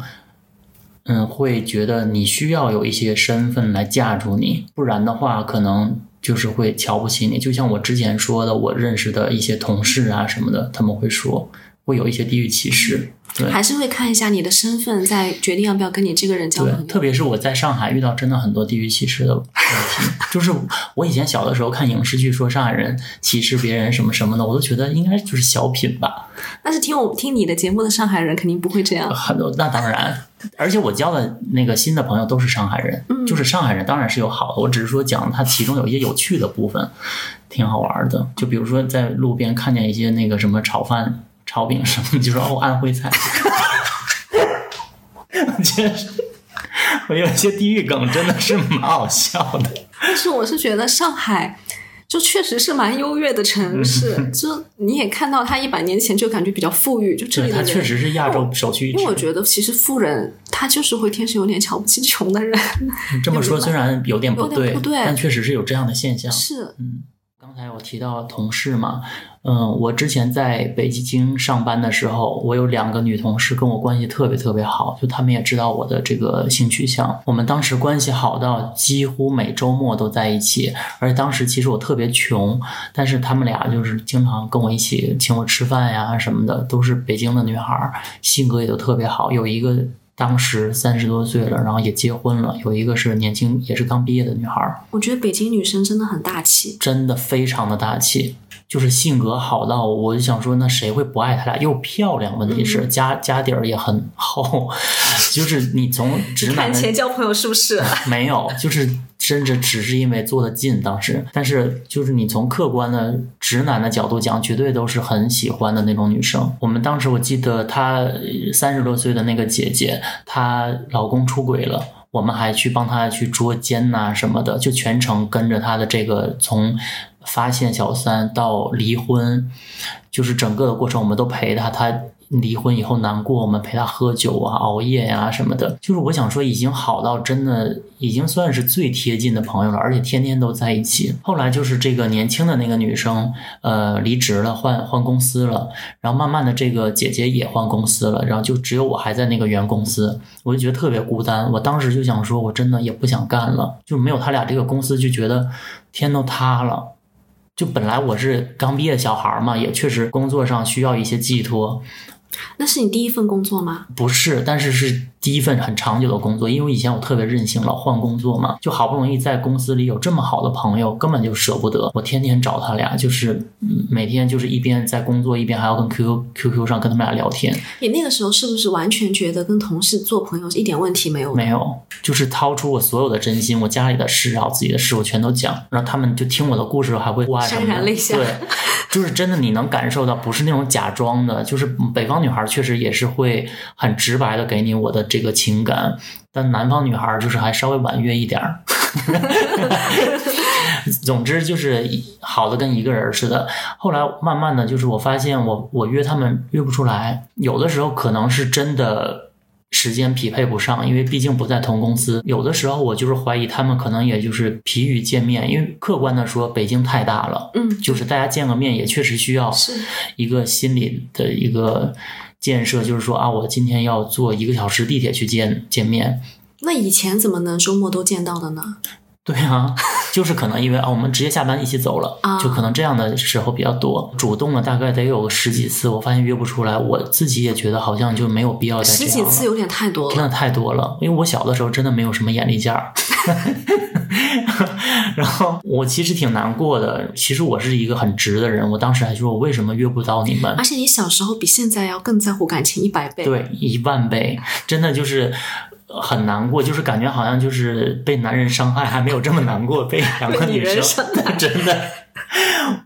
嗯，会觉得你需要有一些身份来架住你，不然的话，可能就是会瞧不起你。就像我之前说的，我认识的一些同事啊什么的，他们会说会有一些地域歧视。对还是会看一下你的身份，再决定要不要跟你这个人交对朋，友。特别是我在上海遇到真的很多地域歧视的问题，[LAUGHS] 就是我以前小的时候看影视剧说上海人歧视别人什么什么的，我都觉得应该就是小品吧。但是听我听你的节目的上海人肯定不会这样。很多那当然，而且我交的那个新的朋友都是上海人，就是上海人当然是有好的，我只是说讲他其中有一些有趣的部分，挺好玩的。就比如说在路边看见一些那个什么炒饭、炒饼什么，就说哦安徽菜，我觉得是我有一些地域梗真的是蛮好笑的。但是我是觉得上海。就确实是蛮优越的城市，[LAUGHS] 就你也看到它一百年前就感觉比较富裕，就这，里的确实是亚洲首屈一指。因为我觉得其实富人他就是会天生有点瞧不起穷的人，这么 [LAUGHS] 说虽然有点不对不对但确实是有这样的现象。是刚才我提到同事嘛，嗯，我之前在北京上班的时候，我有两个女同事跟我关系特别特别好，就她们也知道我的这个性取向。我们当时关系好到几乎每周末都在一起，而当时其实我特别穷，但是她们俩就是经常跟我一起请我吃饭呀什么的，都是北京的女孩，性格也都特别好。有一个当时三十多岁了，然后也结婚了；有一个是年轻，也是刚毕业的女孩儿。我觉得北京女生真的很大气，真的非常的大气，就是性格好到我就想说，那谁会不爱她俩？又漂亮，问题是家家底儿也很厚，[LAUGHS] 就是你从直男看钱交朋友是不是？[LAUGHS] 没有，就是甚至只是因为坐得近当时，但是就是你从客观的直男的角度讲，绝对都是很喜欢的那种女生。我们当时我记得她三十多岁的那个姐姐，她老公出轨了。我们还去帮她去捉奸呐、什么的，就全程跟着她的这个从发现小三到离婚，就是整个的过程我们都陪她。她离婚以后难过，我们陪他喝酒啊、熬夜呀、什么的。就是我想说，已经好到真的已经算是最贴近的朋友了，而且天天都在一起。后来就是这个年轻的那个女生，呃，离职了，换换公司了，然后慢慢的这个姐姐也换公司了，然后就只有我还在那个原公司，我就觉得特别孤单。我当时就想说，我真的也不想干了，就没有他俩这个公司，就觉得天都塌了。就本来我是刚毕业小孩嘛，也确实工作上需要一些寄托，那是你第一份工作吗？不是，但是是第一份很长久的工作，因为以前我特别任性，老换工作嘛，就好不容易在公司里有这么好的朋友，根本就舍不得。我天天找他俩，就是嗯每天就是一边在工作，一边还要跟 QQ QQ 上跟他们俩聊天。你那个时候是不是完全觉得跟同事做朋友一点问题没有？没有，就是掏出我所有的真心，我家里的事啊，我自己的事，我全都讲，然后他们就听我的故事，还会哭啊什么的。潸然泪下对，就是真的，你能感受到，不是那种假装的，就是北方女孩确实也是会很直白的给你我的这个情感，但南方女孩就是还稍微婉约一点儿。[LAUGHS] 总之就是好的跟一个人似的。后来慢慢的就是我发现我我约他们约不出来，有的时候可能是真的。时间匹配不上，因为毕竟不在同公司。有的时候我就是怀疑他们可能也就是疲于见面，因为客观的说，北京太大了，嗯，就是大家见个面也确实需要一个心理的一个建设，就是说啊，我今天要坐一个小时地铁去见见面。那以前怎么能周末都见到的呢？对啊，就是可能因为啊，我们直接下班一起走了，啊就可能这样的时候比较多。主动了大概得有个十几次，我发现约不出来，我自己也觉得好像就没有必要再这十样了。几次有点太多了。真的太多了，因为我小的时候真的没有什么眼力见儿，[LAUGHS] 然后我其实挺难过的。其实我是一个很直的人，我当时还说我为什么约不到你们而？且你小时候比现在要更在乎感情一百倍。对，一万倍，真的就是很难过，就是感觉好像就是被男人伤害，还没有这么难过，被两个女女生 [LAUGHS] 真的。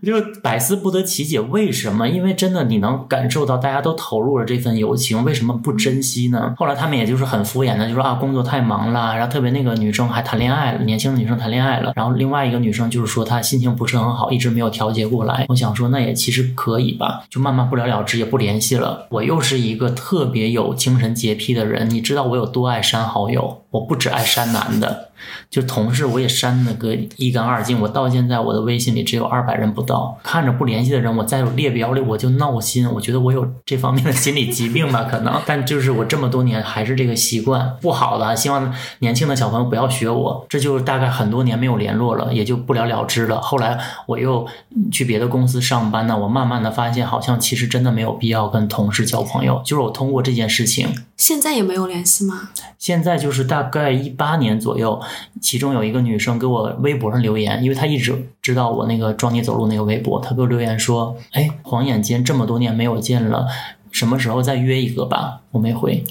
我 [LAUGHS] 就百思不得其解，为什么？因为真的你能感受到大家都投入了这份友情，为什么不珍惜呢？后来他们也就是很敷衍的，就说啊工作太忙了，然后特别那个女生还谈恋爱了，年轻的女生谈恋爱了，然后另外一个女生就是说她心情不是很好，一直没有调节过来。我想说那也其实可以吧，就慢慢不了了之，也不联系了。我又是一个特别有精神洁癖的人，你知道我有多爱删好友，我不只爱删男的。就同事我也删了个一干二净，我到现在我的微信里只有二百人不到，看着不联系的人，我在列表里我就闹心，我觉得我有这方面的心理疾病吧，可能，但就是我这么多年还是这个习惯不好的，希望年轻的小朋友不要学我，这就是大概很多年没有联络了，也就不了了之了。后来我又去别的公司上班呢，我慢慢的发现，好像其实真的没有必要跟同事交朋友，就是我通过这件事情。现在也没有联系吗？现在就是大概一八年左右，其中有一个女生给我微博上留言，因为她一直知道我那个装你走路那个微博，她给我留言说：“哎，晃眼间这么多年没有见了，什么时候再约一个吧？”我没回，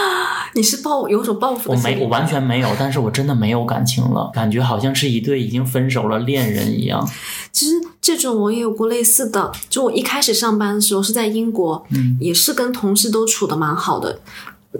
[GASPS] 你是报有种报复我没，我完全没有，但是我真的没有感情了，感觉好像是一对已经分手了恋人一样。其实这种我也有过类似的，就我一开始上班的时候是在英国，嗯，也是跟同事都处的蛮好的。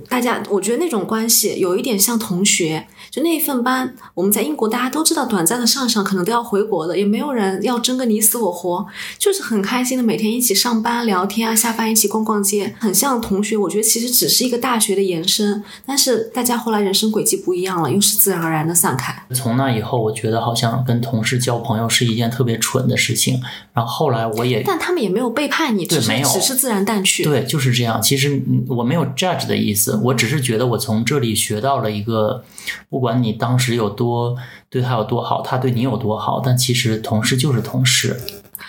大家，我觉得那种关系有一点像同学，就那一份班，我们在英国大家都知道，短暂的上上可能都要回国的，也没有人要争个你死我活，就是很开心的每天一起上班聊天啊，下班一起逛逛街，很像同学。我觉得其实只是一个大学的延伸，但是大家后来人生轨迹不一样了，又是自然而然的散开。从那以后，我觉得好像跟同事交朋友是一件特别蠢的事情。然后后来我也但他们也没有背叛你，只是对没有只是自然淡去。对，就是这样。其实嗯我没有 judge 的意思，我只是觉得我从这里学到了一个，不管你当时有多对他有多好，他对你有多好，但其实同事就是同事，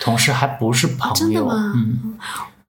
同事还不是朋友。真的吗嗯，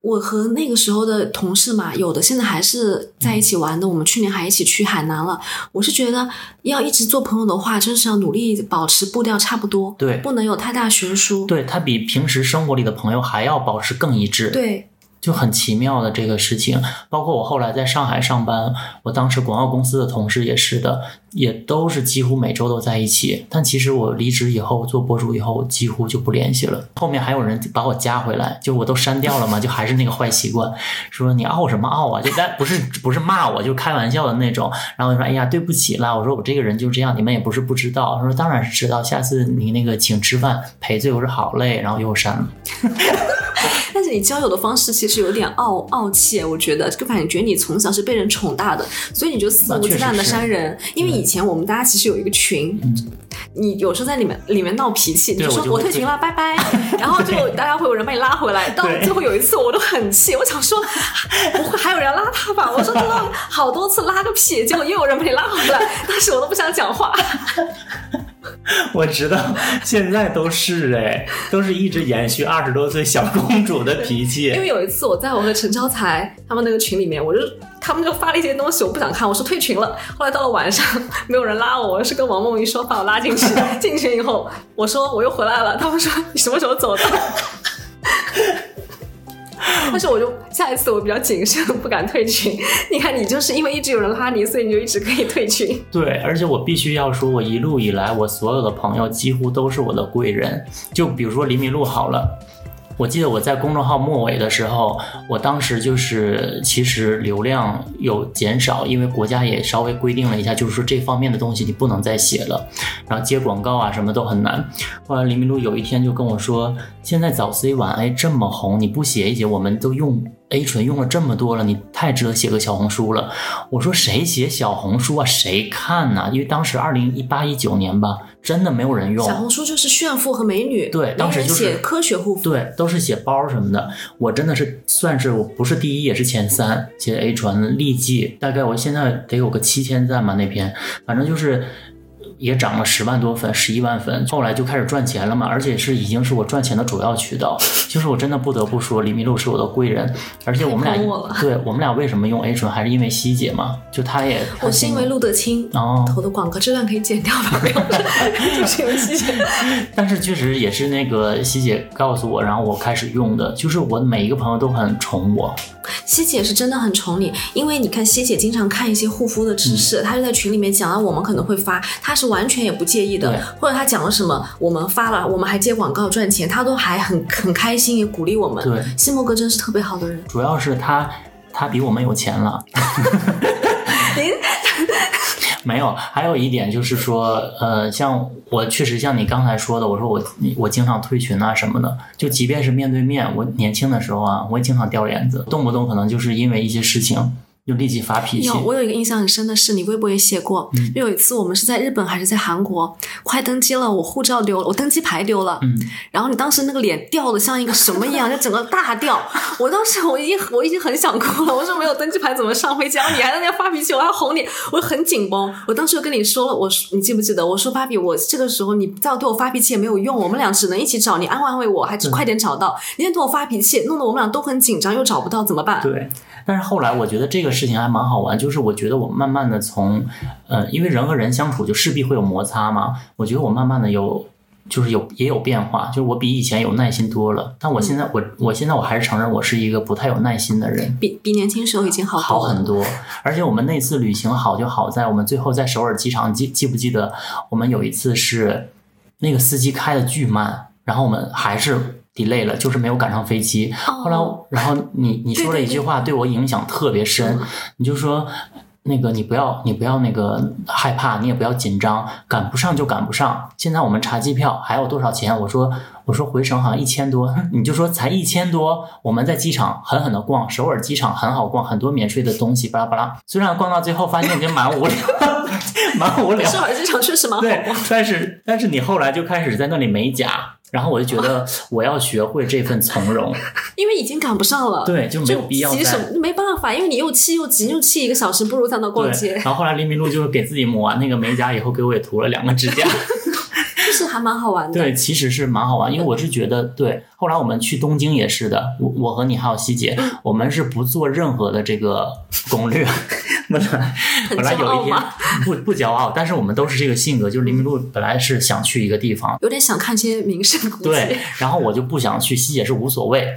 我和那个时候的同事嘛，有的现在还是在一起玩的。我们去年还一起去海南了。我是觉得要一直做朋友的话，真是要努力保持步调差不多，对不能有太大悬殊。对他比平时生活里的朋友还要保持更一致。对，就很奇妙的这个事情，包括我后来在上海上班，我当时广告公司的同事也是的，也都是几乎每周都在一起。但其实我离职以后做博主以后，几乎就不联系了。后面还有人把我加回来，就我都删掉了嘛，就还是那个坏习惯，说你傲什么傲啊？就但不是不是骂我，就开玩笑的那种。然后我说哎呀对不起啦，我说我这个人就这样，你们也不是不知道。他说当然是知道，下次你那个请吃饭赔罪。我说好嘞，然后又删了。[LAUGHS] 但是你交友的方式其实有点傲傲气，我觉得就感觉你从小是被人宠大的，所以你就肆无忌惮的删人。因为以前我们大家其实有一个群，你有时候在里面里面闹脾气，你就说我退群了，拜拜，[LAUGHS] 然后就大家会有人把你拉回来。到对最后有一次我都很气，我想说不会还有人拉他吧？我说真的好多次拉个屁，结果又有人把你拉回来，当时我都不想讲话。[LAUGHS] 我知道，现在都是哎，都是一直延续二十多岁小公主的脾气。因为有一次我在我和陈超才他们那个群里面，我就他们就发了一些东西，我不想看，我说退群了。后来到了晚上，没有人拉我，我是跟王梦怡说把我拉进去。进群以后，我说我又回来了，他们说你什么时候走的？[LAUGHS] 但是我就下一次我比较谨慎，不敢退群。[LAUGHS] 你看，你就是因为一直有人拉你，所以你就一直可以退群。对，而且我必须要说，我一路以来，我所有的朋友几乎都是我的贵人。就比如说李明璐好了。我记得我在公众号末尾的时候，我当时就是其实流量有减少，因为国家也稍微规定了一下，就是说这方面的东西你不能再写了，然后接广告啊什么都很难。后来林明路有一天就跟我说，现在早 C 晚 A 这么红，你不写一写，我们都用 A 醇用了这么多了，你太值得写个小红书了。我说谁写小红书啊？谁看呢？因为当时二零一八一九年吧，真的没有人用。小红书就是炫富和美女，对，当时就是写科学护肤，对，都是写包什么的。我真的是算是我不是第一也是前三，写 A 醇、利记，大概我现在得有个七千赞吧那篇，反正就是。也涨了十万多粉，十一万粉，后来就开始赚钱了嘛，而且是已经是我赚钱的主要渠道。就是我真的不得不说，李明路是我的贵人，而且我们俩，对我们俩为什么用 A 醇，还是因为希姐嘛，就她也，我是因为陆德清哦投的广告，这段可以剪掉吧？[LAUGHS] 就是因为希姐，[LAUGHS] 但是确实也是那个希姐告诉我，然后我开始用的，就是我每一个朋友都很宠我。希姐是真的很宠你，因为你看西姐经常看一些护肤的知识，她就在群里面讲了我们可能会发，她是完全也不介意的，或者她讲了什么，我们发了，我们还接广告赚钱，她都还很很开心，也鼓励我们。对，西莫哥真是特别好的人，主要是他他比我们有钱了。[LAUGHS] 您没有，还有一点就是说，呃，像我确实像你刚才说的，我说我我经常退群啊什么的，就即便是面对面，我年轻的时候啊，我也经常掉链子，动不动可能就是因为一些事情。就立即发脾气。有，我有一个印象很深的是，你微博也写过，嗯就有一次我们是在日本还是在韩国，快登机了，我护照丢了，我登机牌丢了，嗯，然后你当时那个脸掉的像一个什么一样，就整个大掉。[LAUGHS] 我当时我已经我已经很想哭了，我说没有登机牌怎么上飞机？然后你还在那发脾气，我还要哄你，我很紧绷。我当时就跟你说了，我说你记不记得？我说芭比，我这个时候你再对我发脾气也没有用，我们俩只能一起找你安慰安慰我，还是快点找到。你现在对我发脾气，弄得我们俩都很紧张，又找不到，怎么办？对，但是后来我觉得这个事情还蛮好玩，就是我觉得我慢慢的从，呃，因为人和人相处就势必会有摩擦嘛，我觉得我慢慢的有，就是有也有变化，就是我比以前有耐心多了。但我现在我我现在我还是承认我是一个不太有耐心的人，比比年轻时候已经好好多。很多。而且我们那次旅行好就好在我们最后在首尔机场记记不记得我们有一次是那个司机开的巨慢，然后我们还是 delay 了，就是没有赶上飞机。后来哦，然后你你说了一句话，对我影响特别深，你就说。那个，你不要，你不要那个害怕，你也不要紧张，赶不上就赶不上。现在我们查机票还有多少钱？我说，我说回程好像一千多，[LAUGHS] 你就说才一千多。我们在机场狠狠的逛，首尔机场很好逛，很多免税的东西，巴拉巴拉。虽然逛到最后发现已经蛮无聊，[LAUGHS] 蛮无聊，首尔机场确实蛮好对逛。，但是但是你后来就开始在那里美甲，然后我就觉得我要学会这份从容，[LAUGHS] 因为已经赶不上了，对，就没有必要急什。么？没办法，因为你又气又急，又气一个小时，不如在那逛，街，然后后来林明路就是给自己抹完那个美甲以后，给我也涂了两个指甲。[LAUGHS] 就是还蛮好玩的。对，其实是蛮好玩，因为我是觉得，对，后来我们去东京也是的，我我和你还有西姐，嗯。我们是不做任何的这个攻略，[LAUGHS] 本来本来有一天不不骄傲，但是我们都是这个性格，就是黎明路本来是想去一个地方，有点想看些名胜古迹。对，然后我就不想去，西姐是无所谓，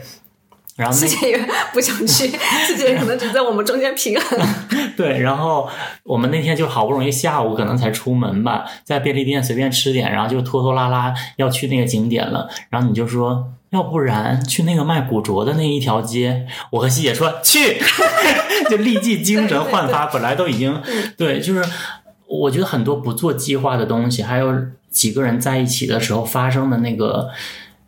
然后那自己也不想去，[LAUGHS] 自己可能只在我们中间平衡。[LAUGHS] 对，然后我们那天就好不容易下午可能才出门吧，在便利店随便吃点，然后就拖拖拉拉要去那个景点了。然后你就说，要不然去那个卖古着的那一条街。我和西姐说去，[LAUGHS] 就立即精神焕发。本来都已经对，就是我觉得很多不做计划的东西，还有几个人在一起的时候发生的那个。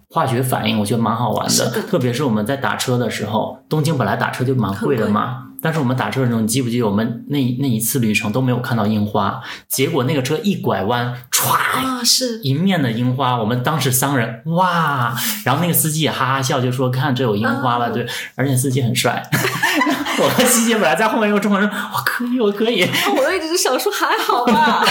化学反应我觉得蛮好玩的，的。特别是我们在打车的时候，东京本来打车就蛮贵的嘛，但是我们打车的时候，你记不记得我们那那一次旅程都没有看到樱花，结果那个车一拐弯，歘，啊，是。迎面的樱花，我们当时三个人哇，[LAUGHS] 然后那个司机也哈哈笑，就说看这有樱花了，嗯对，而且司机很帅。[LAUGHS] 我和希姐本来在后面用中文说，我可以，我可以，[LAUGHS] 我都一直想说还好吧。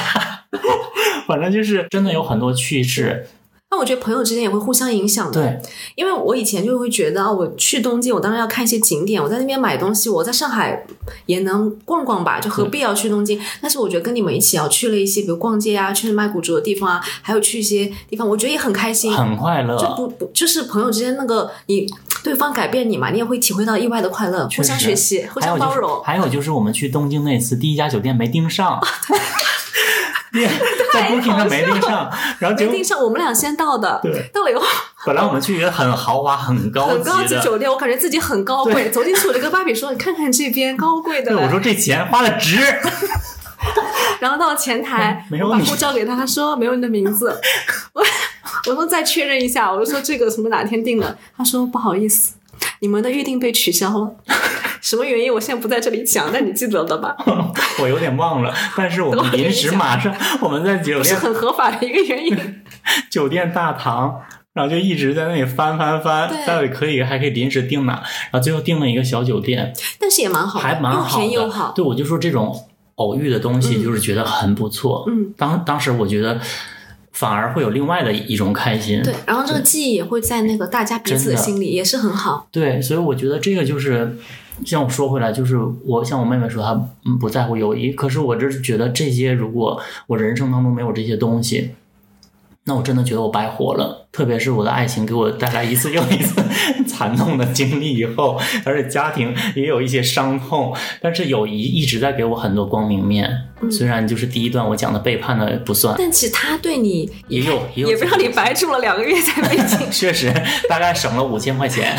反正就是真的有很多趣事，那我觉得朋友之间也会互相影响的。对，因为我以前就会觉得啊，我去东京，我当然要看一些景点，我在那边买东西，我在上海也能逛逛吧，就何必要去东京？但是我觉得跟你们一起啊，去了一些比如逛街啊，去卖古着的地方啊，还有去一些地方，我觉得也很开心。很快乐，就不不就是朋友之间那个你对方改变你嘛，你也会体会到意外的快乐，互相学习，互还就是相包容。还有就是我们去东京那次，第一家酒店没订上，[LAUGHS] [LAUGHS] 对，[LAUGHS] 在 Booking 上没订上，然后没订上，我们俩先到的，对到了以后本来我们去一个很豪华、很高很高级。酒店，我感觉自己很高贵。走进去，我就跟芭比说：“你看看这边高贵的对，”我说这钱花的值。[LAUGHS] 然后到了前台，没有我把护照给他，他说没有你的名字。我我说再确认一下，我就说这个什么哪天订的？他说不好意思，你们的预定被取消了。什么原因？我现在不在这里讲，但你记得的吧？[LAUGHS] 我有点忘了，但是我 [LAUGHS] 们临时马上我们在酒店是店很合法的一个原因。[LAUGHS] 酒店大堂，然后就一直在那里翻翻翻，到底可以还可以临时订哪，然后最后订了一个小酒店，但是也蛮好的，还蛮。好。对，我就说这种偶遇的东西，就是觉得很不错。嗯，当当时我觉得反而会有另外的一种开心。对，然后这个记忆也会在那个大家彼此的心里，也是很好。对，所以我觉得这个就是，像我说回来，就是我像我妹妹说她嗯不在乎友谊，可是我就是觉得这些，如果我人生当中没有这些东西，那我真的觉得我白活了。特别是我的爱情给我带来一次又一次惨痛的经历以后，而且家庭也有一些伤痛，但是友谊一直在给我很多光明面。虽然就是第一段我讲的背叛的不算，但其实他对你也有也有也不让你白住了两个月在北京。确实大概省了五千块钱。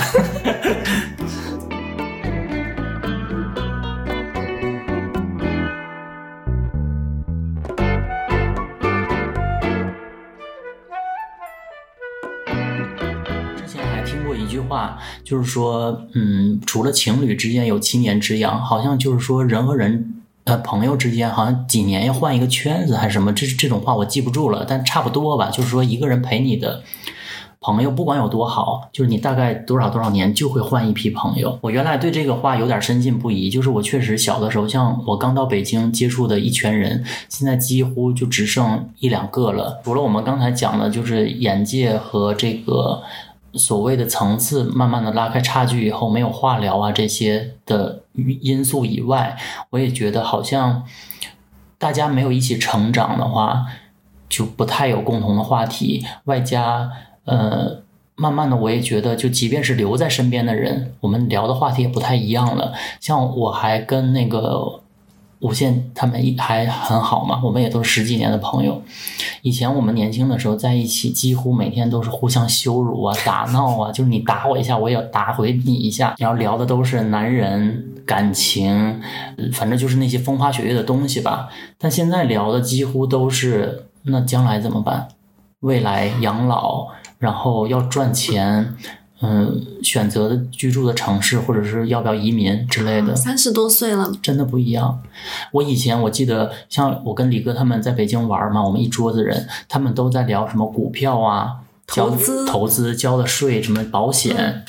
就是说，嗯，除了情侣之间有七年之痒，好像就是说人和人。呃，朋友之间好像几年要换一个圈子还是什么，这这种话我记不住了，但差不多吧。就是说，一个人陪你的朋友，不管有多好，就是你大概多少多少年就会换一批朋友。我原来对这个话有点深信不疑，就是我确实小的时候，像我刚到北京接触的一圈人，现在几乎就只剩一两个了。除了我们刚才讲的，就是眼界和这个所谓的层次慢慢的拉开差距以后，没有话聊啊这些的因素以外，我也觉得好像大家没有一起成长的话，就不太有共同的话题，外加呃。慢慢的，我也觉得，就即便是留在身边的人，我们聊的话题也不太一样了。像我还跟那个无限他们一还很好嘛，我们也都是十几年的朋友。以前我们年轻的时候在一起，几乎每天都是互相羞辱啊、打闹啊，[LAUGHS] 就是你打我一下，我也要打回你一下。然后聊的都是男人感情，反正就是那些风花雪月的东西吧。但现在聊的几乎都是那将来怎么办？未来养老，然后要赚钱，嗯，选择的居住的城市，或者是要不要移民之类的。三十多岁了，真的不一样。我以前我记得，像我跟李哥他们在北京玩嘛，我们一桌子人，他们都在聊什么股票啊、投资投资交的税、什么保险。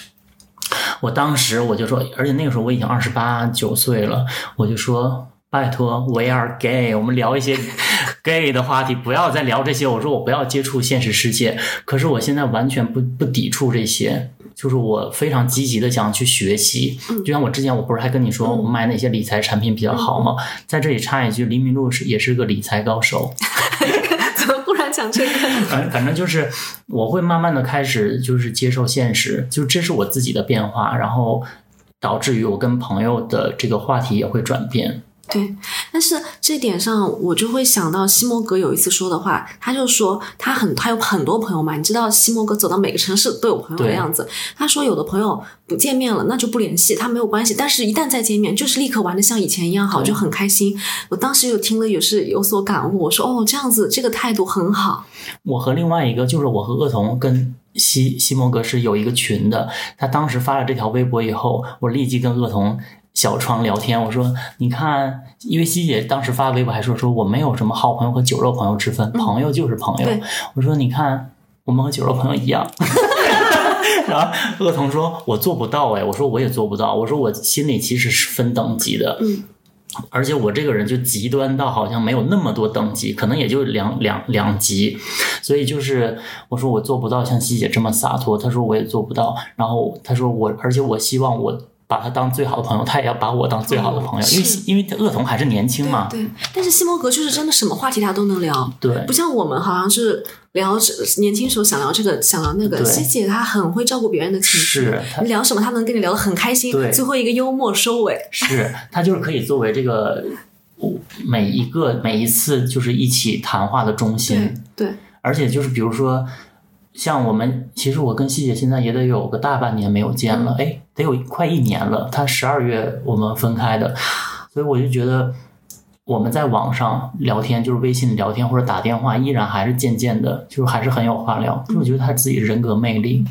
我当时我就说，而且那个时候我已经二十八九岁了，我就说。拜托，We are gay，我们聊一些 [LAUGHS] gay 的话题，不要再聊这些。我说我不要接触现实世界，可是我现在完全不不抵触这些，就是我非常积极的想去学习。就像我之前我不是还跟你说，我买哪些理财产品比较好吗？在这里插一句，黎明路是也是个理财高手。[LAUGHS] 怎么忽然讲这个？[LAUGHS] 反反正就是我会慢慢的开始就是接受现实，就这是我自己的变化，然后导致于我跟朋友的这个话题也会转变。对，但是这点上我就会想到西摩格有一次说的话，他就说他很他有很多朋友嘛，你知道西摩格走到每个城市都有朋友的样子。他说有的朋友不见面了，那就不联系，他没有关系，但是一旦再见面，就是立刻玩的像以前一样好，就很开心。我当时有听了也是有所感悟，我说哦这样子这个态度很好。我和另外一个就是我和恶童跟西西摩格是有一个群的，他当时发了这条微博以后，我立即跟恶童。小窗聊天，我说你看，因为西姐当时发微博还说说我没有什么好朋友和酒肉朋友之分，朋友就是朋友。对我说你看，我们和酒肉朋友一样。[LAUGHS] [LAUGHS] 然后鄂童说我做不到哎，我说我也做不到，我说我心里其实是分等级的。嗯。而且我这个人就极端到好像没有那么多等级，可能也就两两两级，所以就是我说我做不到像西姐这么洒脱，她说我也做不到，然后她说我，而且我希望我把他当最好的朋友，他也要把我当最好的朋友，因为因为恶童还是年轻嘛，对，但是西摩格就是真的什么话题他都能聊，对不像我们好像是聊年轻时候想聊这个想聊那个。对西姐她很会照顾别人的情绪是，你聊什么她能跟你聊得很开心，对最后一个幽默收尾。是她就是可以作为这个每一个每一次就是一起谈话的中心，对对，而且就是比如说，像我们，其实我跟希姐现在也得有个大半年没有见了，哎，得有快一年了。她十二月我们分开的，[LAUGHS] 所以我就觉得我们在网上聊天，就是微信聊天或者打电话，依然还是渐渐的，就是还是很有话聊。就我觉得她自己人格魅力，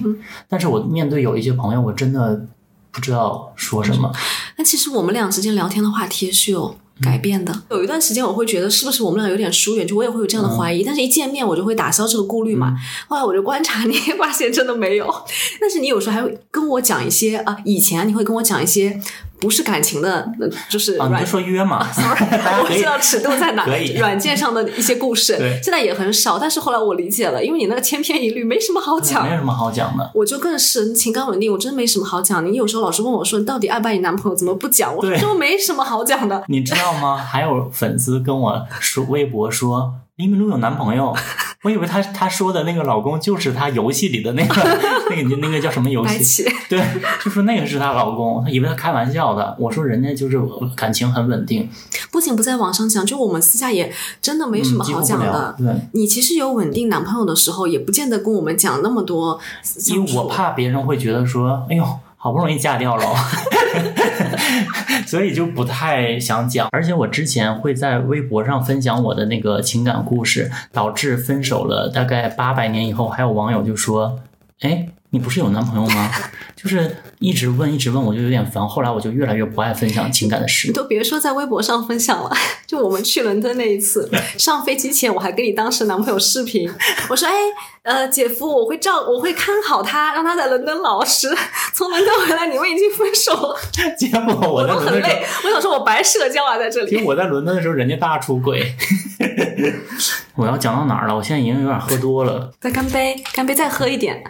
但是我面对有一些朋友，我真的不知道说什么。那其实我们俩之间聊天的话题是有改变的。有一段时间我会觉得是不是我们俩有点疏远，就我也会有这样的怀疑。但是一见面我就会打消这个顾虑嘛。后来我就观察你，[LAUGHS] 发现真的没有。但是你有时候还会跟我讲一些啊，以前你会跟我讲一些。不是感情的，就是啊，你就说约嘛。[LAUGHS] Sorry，[LAUGHS] 我知道尺度在哪。[LAUGHS] 软件上的一些故事，对，现在也很少。但是后来我理解了，因为你那个千篇一律，没什么好讲。没什么好讲的。我就更是情感稳定，我真没什么好讲。你有时候老是问我说，你到底爱不爱你男朋友？怎么不讲？我说没什么好讲的。你知道吗？还有粉丝跟我说微博说。李敏露有男朋友，[LAUGHS] 我以为她她说的那个老公就是她游戏里的那个 [LAUGHS] 那个那个叫什么游戏？对，就说那个是她老公，她以为她开玩笑的。我说人家就是感情很稳定，不仅不在网上讲，就我们私下也真的没什么好讲的。对，你其实有稳定男朋友的时候，也不见得跟我们讲那么多，因为我怕别人会觉得说，哎呦。好不容易嫁掉了，[LAUGHS] [LAUGHS] 所以就不太想讲。而且我之前会在微博上分享我的那个情感故事，导致分手了大概八百年以后，还有网友就说：“哎。”你不是有男朋友吗？[LAUGHS] 就是一直问，一直问，我就有点烦。后来我就越来越不爱分享情感的事。你都别说在微博上分享了，[LAUGHS] 就我们去伦敦那一次，[LAUGHS] 上飞机前我还跟你当时男朋友视频，我说：“哎，呃，姐夫，我会照，我会看好他，让他在伦敦老实。从伦敦回来，你们已经分手了。”结果我都很累，我想说我白社交啊，在这里。其实我在伦敦的时候，人家大出轨。我要讲到哪儿了？我现在已经有点喝多了。再干杯，干杯，再喝一点。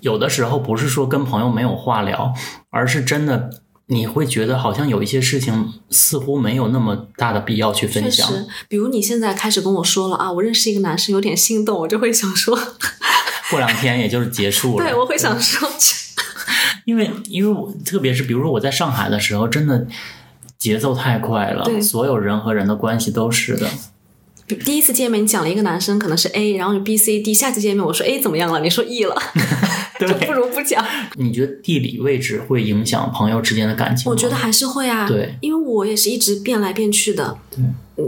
有的时候不是说跟朋友没有话聊，而是真的你会觉得好像有一些事情似乎没有那么大的必要去分享。确实，比如你现在开始跟我说了啊，我认识一个男生有点心动，我就会想说，过两天也就是结束了。[LAUGHS] 对，我会想说，[LAUGHS] [LAUGHS] 因为因为我特别是比如说我在上海的时候，真的节奏太快了，所有人和人的关系都是的。第一次见面，你讲了一个男生可能是 A，然后就 B、C、D。下次见面我说 A 怎么样了？你说 E 了，就不如不讲。你觉得地理位置会影响朋友之间的感情吗？我觉得还是会啊。对，因为我也是一直变来变去的。对。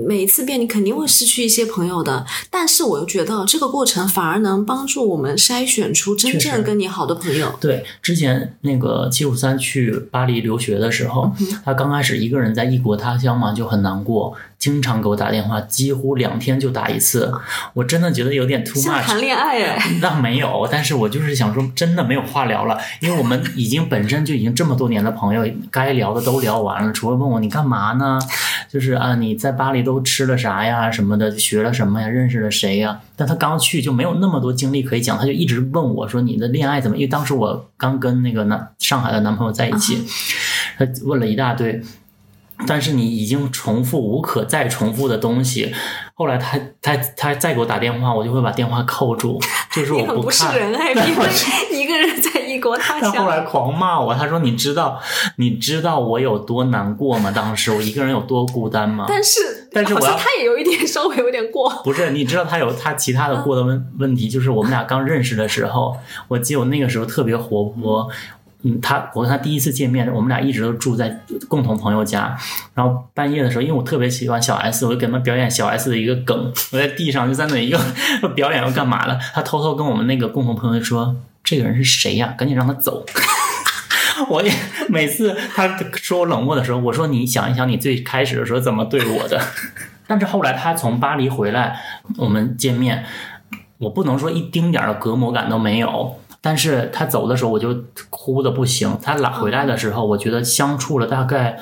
每一次变，你肯定会失去一些朋友的，但是我又觉得这个过程反而能帮助我们筛选出真正跟你好的朋友。对，之前那个七五三去巴黎留学的时候，他刚开始一个人在异国他乡嘛，就很难过，经常给我打电话，几乎两天就打一次。我真的觉得有点 too much。像谈恋爱哎？那没有，但是我就是想说，真的没有话聊了，因为我们已经本身就已经这么多年的朋友，该聊的都聊完了，除了问我你干嘛呢？就是啊，你在巴黎都吃了啥呀？什么的，学了什么呀？认识了谁呀？但他刚去就没有那么多精力可以讲，他就一直问我说：“你的恋爱怎么？”因为当时我刚跟那个男上海的男朋友在一起，他问了一大堆，但是你已经重复无可再重复的东西。后来他他他再给我打电话，我就会把电话扣住，[LAUGHS] 就是我不看。不是人哎，[LAUGHS] 因为一个人在异国他乡。他后来狂骂我，他说：“你知道你知道我有多难过吗？当时我一个人有多孤单吗？”但是但是我他也有一点稍微有点过。不是，你知道他有他其他的过的问问题，就是我们俩刚认识的时候，我记得我那个时候特别活泼。嗯，他我跟他第一次见面，我们俩一直都住在共同朋友家。然后半夜的时候，因为我特别喜欢小 S，我就给他们表演小 S 的一个梗。我在地上就在那一个 [LAUGHS] 表演要干嘛了？他偷偷跟我们那个共同朋友说：“这个人是谁呀？赶紧让他走。[LAUGHS] ”我也每次他说我冷漠的时候，我说：“你想一想，你最开始的时候怎么对我的？” [LAUGHS] 但是后来他从巴黎回来，我们见面，我不能说一丁点的隔膜感都没有。但是他走的时候，我就哭的不行。他来回来的时候，我觉得相处了大概。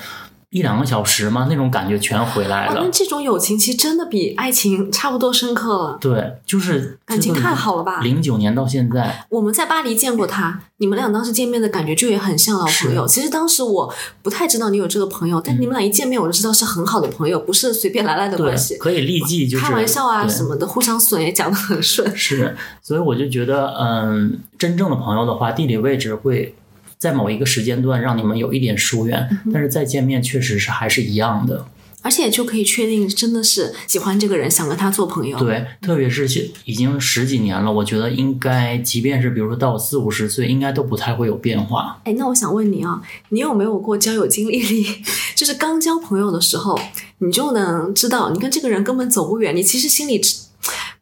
一两个小时吗？那种感觉全回来了。那这种友情其实真的比爱情差不多深刻了。对，就是感情太好了吧？零九年到现在，我们在巴黎见过他，你们俩当时见面的感觉就也很像老朋友。其实当时我不太知道你有这个朋友，但你们俩一见面我就知道是很好的朋友，不是随便来来的关系。可以立即就是开玩笑啊什么的，互相损也讲得很顺。是，所以我就觉得，嗯，真正的朋友的话，地理位置会。在某一个时间段让你们有一点疏远，但是再见面确实是还是一样的。而且就可以确定真的是喜欢这个人，想跟他做朋友。对，特别是现已经十几年了，我觉得应该，即便是比如说到四五十岁，应该都不太会有变化。哎，那我想问你啊，你有没有过交友经历里，[LAUGHS] 就是刚交朋友的时候，你就能知道你跟这个人根本走不远，你其实心里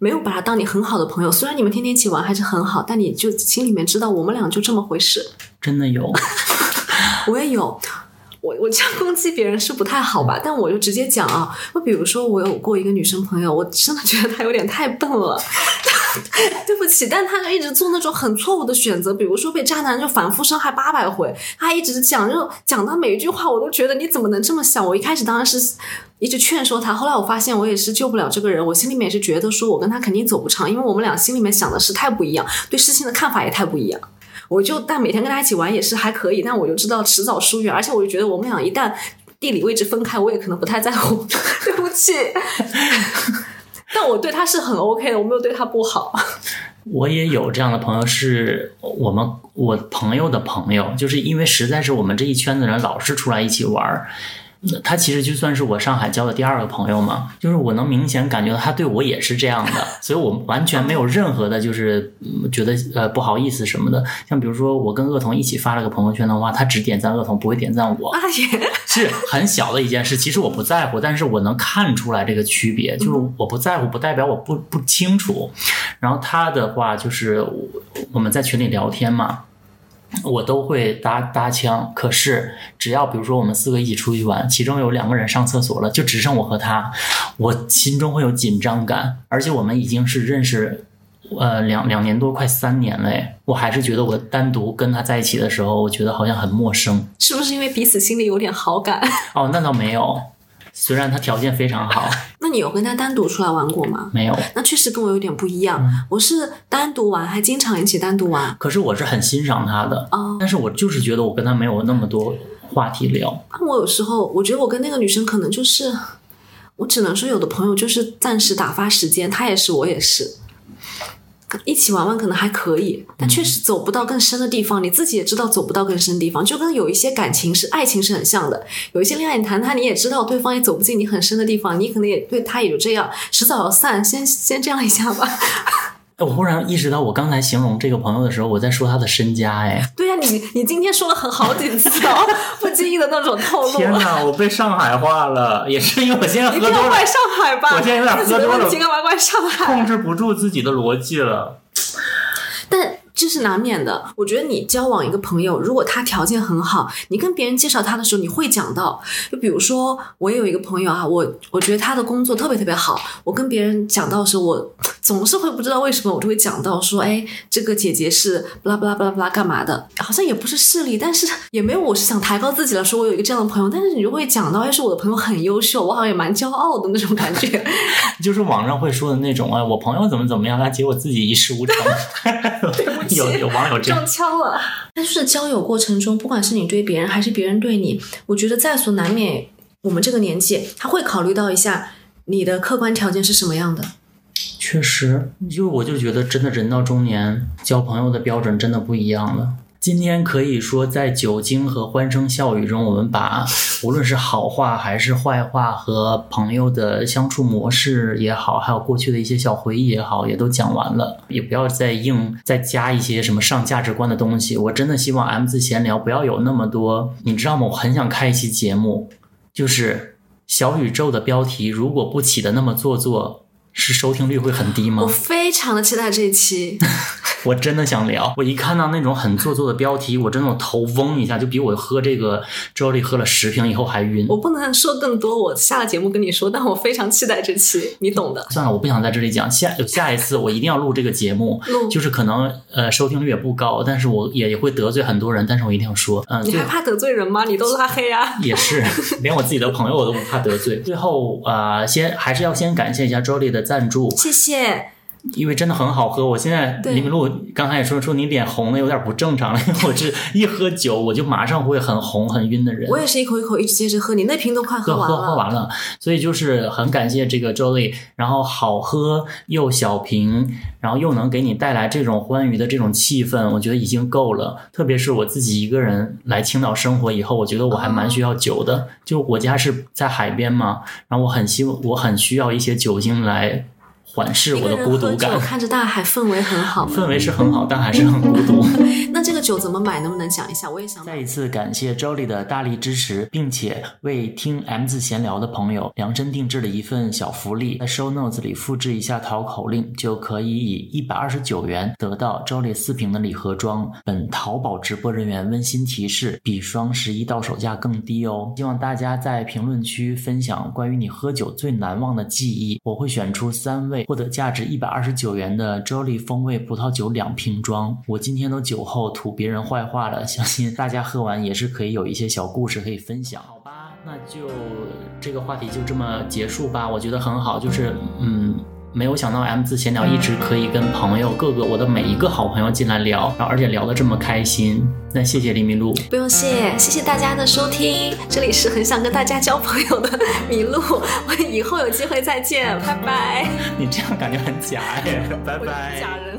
没有把他当你很好的朋友，虽然你们天天一起玩还是很好，但你就心里面知道我们俩就这么回事。真的有，[LAUGHS] 我也有。我我这样攻击别人是不太好吧？但我就直接讲啊，就比如说我有过一个女生朋友，我真的觉得她有点太笨了，[LAUGHS] 对不起，但她就一直做那种很错误的选择，比如说被渣男就反复伤害八百回，她一直讲就讲到每一句话，我都觉得你怎么能这么想？我一开始当然是一直劝说她，后来我发现我也是救不了这个人，我心里面也是觉得说我跟他肯定走不长，因为我们俩心里面想的是太不一样，对事情的看法也太不一样。我就但每天跟他一起玩也是还可以，但我就知道迟早疏远，而且我就觉得我们俩一旦地理位置分开，我也可能不太在乎。[LAUGHS] 对不起，[LAUGHS] 但我对他是很 OK 的，我没有对他不好。我也有这样的朋友，是我们我朋友的朋友，就是因为实在是我们这一圈子人老是出来一起玩。他其实就算是我上海交的第二个朋友嘛，就是我能明显感觉到他对我也是这样的，[LAUGHS] 所以我完全没有任何的，就是觉得呃不好意思什么的。像比如说我跟恶童一起发了个朋友圈的话，他只点赞恶童，不会点赞我，是很小的一件事。其实我不在乎，但是我能看出来这个区别，就是我不在乎不代表我不不清楚。然后他的话就是我们在群里聊天嘛。我都会搭搭腔，可是只要比如说我们四个一起出去玩，其中有两个人上厕所了，就只剩我和他，我心中会有紧张感，而且我们已经是认识，呃两两年多快三年了，我还是觉得我单独跟他在一起的时候，我觉得好像很陌生，是不是因为彼此心里有点好感？[LAUGHS] 哦，那倒没有。虽然他条件非常好，[LAUGHS] 那你有跟他单独出来玩过吗？没有，那确实跟我有点不一样。我是单独玩，还经常一起单独玩。可是我是很欣赏他的，哦，但是我就是觉得我跟他没有那么多话题聊。我有时候我觉得我跟那个女生可能就是，我只能说有的朋友就是暂时打发时间，他也是，我也是。一起玩玩可能还可以，但确实走不到更深的地方。你自己也知道走不到更深的地方，就跟有一些感情是爱情是很像的。有一些恋爱你谈他，你也知道对方也走不进你很深的地方，你可能也对他也就这样，迟早要散。先先这样一下吧。哎，我忽然意识到，我刚才形容这个朋友的时候，我在说他的身家。哎，对呀，你你今天说了很好几次哦，不经意的那种透露。天哪，我被上海话了，也是因为我现在喝多了。怪上海吧？我现在有点喝多了，干嘛怪上海？控制不住自己的逻辑了。但。这是难免的。我觉得你交往一个朋友，如果他条件很好，你跟别人介绍他的时候，你会讲到。就比如说，我有一个朋友啊，我我觉得他的工作特别特别好。我跟别人讲到的时候，我总是会不知道为什么，我就会讲到说，哎，这个姐姐是巴拉巴拉巴拉巴拉干嘛的？好像也不是势力，但是也没有我是想抬高自己了，说我有一个这样的朋友。但是你就会讲到，要是我的朋友很优秀，我好像也蛮骄傲的那种感觉。[LAUGHS] 就是网上会说的那种啊，我朋友怎么怎么样，他结果自己一事无成。[LAUGHS] 有有网友中枪了。但是交友过程中，不管是你对别人还是别人对你，我觉得在所难免。我们这个年纪，他会考虑到一下你的客观条件是什么样的。确实，就我就觉得，真的人到中年，交朋友的标准真的不一样了。今天可以说，在酒精和欢声笑语中，我们把 [LAUGHS] 无论是好话还是坏话，和朋友的相处模式也好，还有过去的一些小回忆也好，也都讲完了。也不要再硬再加一些什么上价值观的东西。我真的希望 M 字闲聊不要有那么多，你知道吗？我很想开一期节目，就是小宇宙的标题如果不起的那么做作，是收听率会很低吗？我非常的期待这一期。[LAUGHS] 我真的想聊，我一看到那种很做作的标题，我真的我头嗡一下，就比我喝这个 Jolly 喝了十瓶以后还晕。我不能说更多，我下了节目跟你说，但我非常期待这期，你懂的。算了，我不想在这里讲，下下一次我一定要录这个节目，就是可能呃收听率也不高，但是我也会得罪很多人，但是我一定要说。嗯，你还怕得罪人吗？你都拉黑啊？也是，[LAUGHS] 连我自己的朋友我都不怕得罪。最后啊，先还是要先感谢一下 Jolly 的赞助，谢谢。因为真的很好喝。我现在对李明露刚才也说说你脸红的有点不正常了，因为 [LAUGHS] 我这一喝酒我就马上会很红很晕的人。我也是一口一口一直接着喝，你那瓶都快喝完了。喝喝完了，所以就是很感谢这个 Jolly，然后好喝又小瓶，然后又能给你带来这种欢愉的这种气氛，我觉得已经够了。特别是我自己一个人来青岛生活以后，我觉得我还蛮需要酒的。就我家是在海边嘛，然后我很希望我很需要一些酒精来缓释我的孤独感。[LAUGHS] 看着大海，氛围很好。氛围是很好，但还是很孤独。那这个酒怎么买？能不能讲一下？我也想。再一次感谢 Jolly 的大力支持，并且为听 M 字闲聊的朋友量身定制了一份小福利，在 Show Notes 里复制一下淘口令，就可以以一百二十九元得到 Jolly 四瓶的礼盒装。本淘宝直播人员温馨提示，比双十一到手价更低哦。希望大家在评论区分享关于你喝酒最难忘的记忆，我会选出三位获得价值一百二十九元的 Jolly 风味葡萄酒两瓶装。我今天都酒酒后吐别人坏话了，相信大家喝完也是可以有一些小故事可以分享。好吧，那就这个话题就这么结束吧。我觉得很好，就是嗯。没有想到 M 字闲聊一直可以跟朋友各个我的每一个好朋友进来聊，然后而且聊得这么开心。那谢谢黎明路，不用谢，谢谢大家的收听。这里是很想跟大家交朋友的麋鹿，我以后有机会再见，拜拜。你这样感觉很假哎，拜拜。假人。